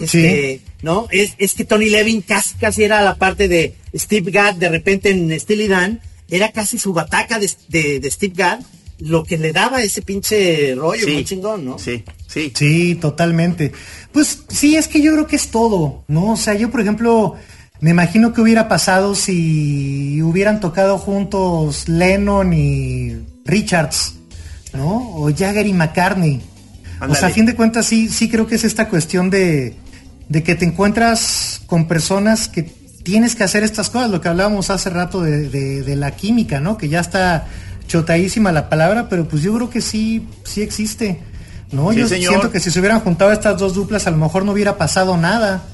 Este, ¿no? Es, es que Tony Levin casi, casi era la parte de Steve Gadd, de repente en Steely Dan, era casi su bataca de, de, de Steve Gadd, lo que le daba ese pinche rollo Sí. muy chingón, ¿no? Sí, sí. Sí, totalmente. Pues sí, es que yo creo que es todo, ¿no? O sea, yo por ejemplo, me imagino que hubiera pasado si hubieran tocado juntos Lennon y Richards, ¿no? O Jagger y McCartney. O sea, Ándale. a fin de cuentas sí, sí creo que es esta cuestión de, de que te encuentras con personas que tienes que hacer estas cosas, lo que hablábamos hace rato de, de- de la química, ¿no? Que ya está chotadísima la palabra, pero pues yo creo que sí, sí existe. No, Sí, yo señor. siento que si se hubieran juntado estas dos duplas, a lo mejor no hubiera pasado nada.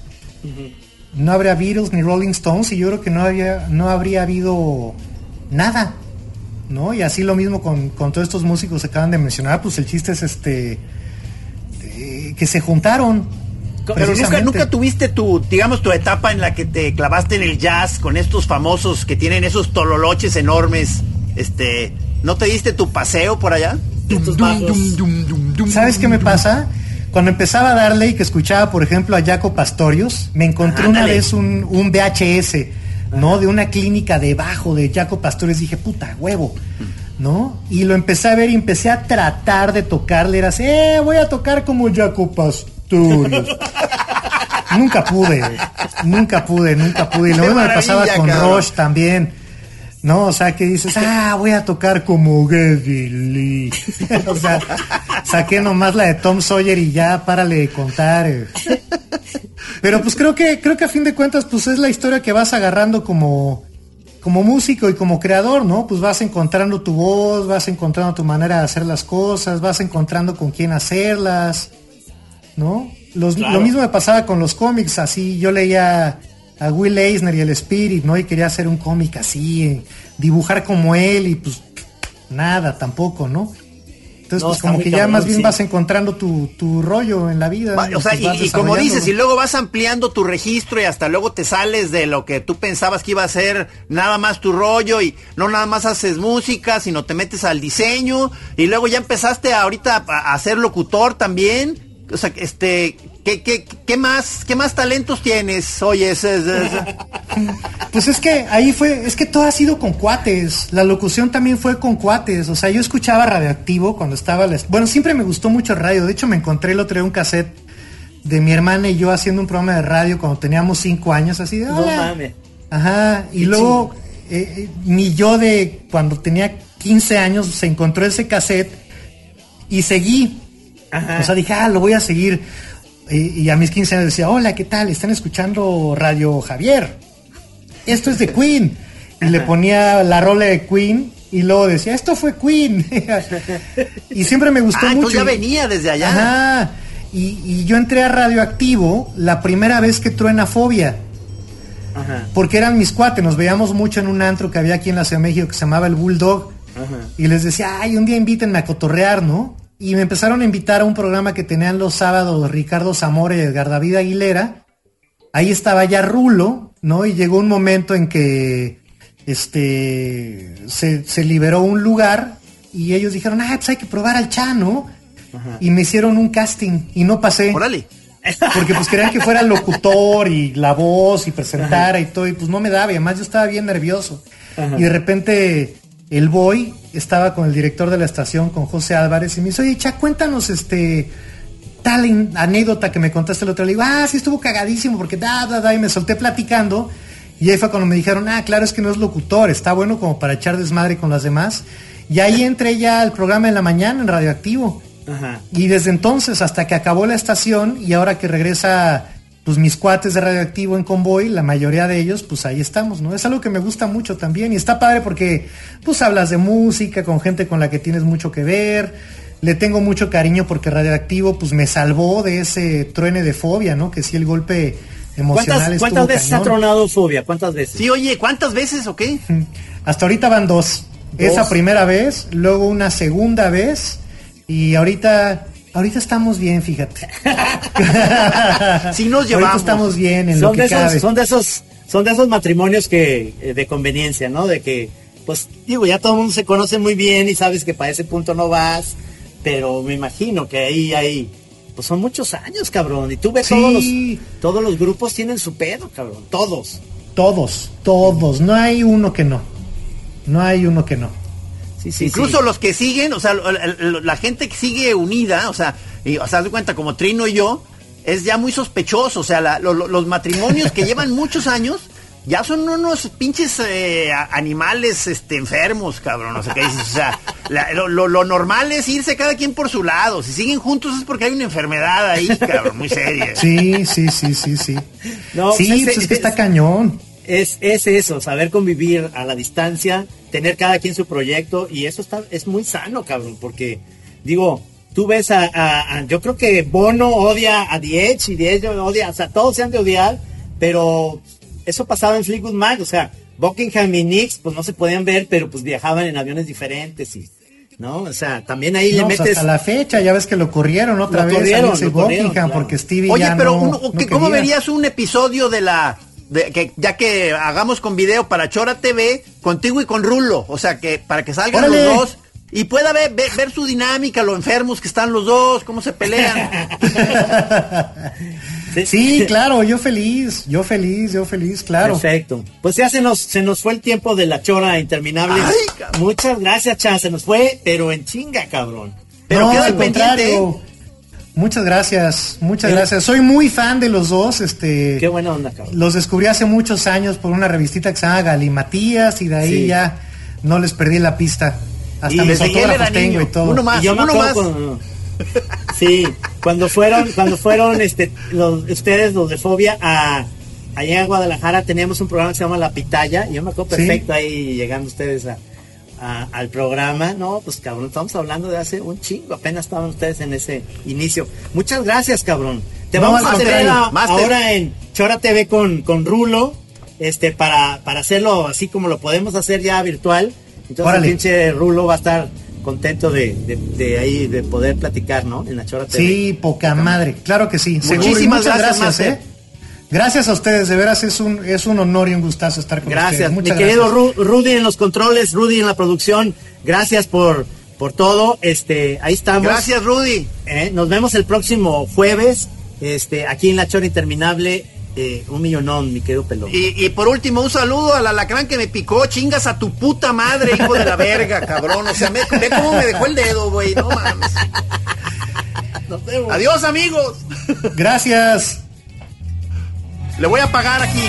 No habría Beatles ni Rolling Stones y yo creo que no había, no habría habido nada. ¿No? Y así lo mismo con, con todos estos músicos que acaban de mencionar, pues el chiste es este que se juntaron. Pero nunca, tuviste tu, digamos, tu etapa en la que te clavaste en el jazz con estos famosos que tienen esos tololoches enormes. Este, ¿no te diste tu paseo por allá? ¿Sabes qué me pasa? Cuando empezaba a darle y que escuchaba, por ejemplo, a Jaco Pastorius, me encontré una vez un, un VHS, ¿no? De una clínica debajo de Jaco Pastorius. Dije, puta, huevo, ¿no? Y lo empecé a ver y empecé a tratar de tocarle. Era así, eh, voy a tocar como Jaco Pastorius. nunca pude, nunca pude, nunca pude. Y lo mismo me pasaba con cabrón. Rush también. No, o sea, que dices, ah, voy a tocar como Geddy Lee. o sea, saqué nomás la de Tom Sawyer y ya, párale de contar. eh. Pero pues creo que, creo que a fin de cuentas, pues es la historia que vas agarrando como, como músico y como creador, ¿no? Pues vas encontrando tu voz, vas encontrando tu manera de hacer las cosas, vas encontrando con quién hacerlas, ¿no? Los- Claro. Lo mismo me pasaba con los cómics, así yo leía a Will Eisner y el Spirit, ¿no? Y quería hacer un cómic así, eh, dibujar como él y pues nada, tampoco, ¿no? Entonces, No, pues como que ya cabrón, más bien sí. vas encontrando tu, tu rollo en la vida. Va- O sea, pues, y, y como dices, y luego vas ampliando tu registro y hasta luego te sales de lo que tú pensabas que iba a ser nada más tu rollo y no nada más haces música, sino te metes al diseño y luego ya empezaste ahorita a, a ser locutor también. O sea, este, ¿qué, qué, qué más, qué más talentos tienes? Oye, Pues es que ahí fue, es que todo ha sido con cuates. La locución también fue con cuates. O sea, yo escuchaba radioactivo cuando estaba. la- Bueno, siempre me gustó mucho radio. De hecho, me encontré el otro día un cassette de mi hermana y yo haciendo un programa de radio cuando teníamos cinco años, así de. No mames. Ajá. Y luego, eh, eh, mi yo de cuando tenía 15 años se encontró ese cassette y seguí. Ajá. O sea, dije, ah, lo voy a seguir. Y, y a mis 15 años decía, hola, ¿qué tal? Están escuchando Radio Javier. Esto es de Queen. Y le ponía la rola de Queen y luego decía, esto fue Queen. y siempre me gustó Ah, mucho. ya venía desde allá. Ajá. Y, y yo entré a Radioactivo la primera vez que truena Fobia. Ajá. Porque eran mis cuates, nos veíamos mucho en un antro que había aquí en la Ciudad de México que se llamaba el Bulldog. Ajá. Y les decía, ay, un día invítenme a cotorrear, ¿no? Y me empezaron a invitar a un programa que tenían los sábados Ricardo Zamora y Edgar David Aguilera. Ahí estaba ya Rulo, ¿no? Y llegó un momento en que este se, se liberó un lugar y ellos dijeron, ah, pues hay que probar al Chano. Y me hicieron un casting y no pasé. Órale. Porque pues querían que fuera locutor y la voz y presentara y todo, y pues no me daba, y además yo estaba bien nervioso. Y de repente el boy estaba con el director de la estación, con José Álvarez, y me dice, oye, Cha, cuéntanos este tal anécdota que me contaste el otro día. Le digo, ah, sí estuvo cagadísimo, porque da, da, da, y me solté platicando. Y ahí fue cuando me dijeron, ah, claro, es que no es locutor, está bueno como para echar desmadre con las demás. Y ahí entré ya al programa en la mañana en Radioactivo. Ajá. Y desde entonces, hasta que acabó la estación y ahora que regresa pues mis cuates de radioactivo en convoy, la mayoría de ellos, pues ahí estamos, ¿no? Es algo que me gusta mucho también y está padre porque pues hablas de música con gente con la que tienes mucho que ver. Le tengo mucho cariño porque radioactivo pues me salvó de ese truene de fobia, ¿no? Que sí el golpe emocional ¿Cuántas, veces ha cañón. tronado Fobia? ¿Cuántas veces? Sí, oye, ¿cuántas veces o qué? Hasta ahorita van dos. Esa primera vez, luego una segunda vez y ahorita ahorita estamos bien, fíjate. Sí nos Ahorita llevamos. estamos bien en lo son que de cabe. son de esos, son de esos matrimonios que eh, de conveniencia, ¿no? De que, pues, digo, ya todo el mundo se conoce muy bien y sabes que para ese punto no vas, pero me imagino que ahí hay, pues son muchos años, cabrón. Y tú ves Sí. todos los, todos los grupos tienen su pedo, cabrón. Todos. Todos, todos. No hay uno que no. No hay uno que no. Sí, sí, Incluso sí. los que siguen, o sea, la, gente que sigue unida, o sea, y, o sea, de cuenta, como Trino y yo, es ya muy sospechoso. O sea, la- lo- lo- los matrimonios que llevan muchos años ya son unos pinches eh, animales este, enfermos, cabrón. O sea, que dices, o sea, la- lo, lo- lo normal es irse cada quien por su lado. Si siguen juntos es porque hay una enfermedad ahí, cabrón, muy seria. Sí, sí, sí, sí, sí. No, sí, pues pues es que está es- cañón. Es, es eso, saber convivir a la distancia, tener cada quien su proyecto y eso está es muy sano, cabrón, porque digo, tú ves a, a- a- yo creo que Bono odia a Diez y Diez odia, o sea, todos se han de odiar, pero eso pasaba en Fleetwood Mac, o sea, Buckingham y Nix pues no se podían ver, pero pues viajaban en aviones diferentes y ¿no? O sea, también ahí le No, metes hasta la fecha, ya ves que lo corrieron otra Lo vez corrieron, a Lindsey lo corrieron, Buckingham claro. porque Stevie Oye, ya pero no, uno- no ¿qué- ¿cómo quería. verías un episodio de la... De, que ya que hagamos con video para Chora TV, contigo y con Rulo, o sea, que para que salgan ¡Órale! los dos y pueda ver, ver, ver su dinámica, lo enfermos que están los dos, cómo se pelean. Sí, claro, yo feliz, yo feliz, yo feliz, claro. Perfecto. Pues ya se nos, se nos fue el tiempo de la chora interminable. Ay. Muchas gracias, Chan. Se nos fue, pero en chinga, cabrón. Pero no, queda al pendiente, contrario. Muchas gracias, muchas gracias. Soy muy fan de los dos, este. Qué buena onda, cabrón. Los descubrí hace muchos años por una revistita que se llama Galimatías y de ahí Sí. ya no les perdí la pista. Hasta Y mis autógrafos tengo niño. y todo. Uno más, Y yo me uno más. cuando- sí, cuando fueron, cuando fueron este, los, ustedes, los de Fobia, a, allá en Guadalajara teníamos un programa que se llama La Pitaya. Y yo me acuerdo Sí. perfecto ahí llegando ustedes a, a- al programa. No, pues cabrón, estamos hablando de hace un chingo. Apenas estaban ustedes en ese inicio. Muchas gracias, cabrón. Te No, vamos a tener a- ahora en Chora TV con, con Rulo. Este, para, para hacerlo así como lo podemos hacer ya virtual. Entonces Órale. el pinche Rulo va a estar contento de, de, de ahí, de poder platicar, ¿no? En la Chora TV. Sí, poca madre, claro que sí. Muchísimas gracias, gracias. ¿eh? Gracias a ustedes, de veras es un, es un honor y un gustazo estar con Gracias, ustedes. mi Muchas querido gracias. Ru- Rudy en los controles, Rudy en la producción. Gracias por, por todo. Este, ahí estamos. Gracias, Rudy. Eh, Nos vemos el próximo jueves, este, aquí en la Chora Interminable. eh, un millonón, mi querido pelón. Y, y por último, un saludo al alacrán que me picó. Chingas a tu puta madre, hijo de la verga, cabrón. O sea, me- ve cómo me dejó el dedo, güey. No mames. Nos vemos. Adiós, amigos. Gracias. Le voy a pagar aquí.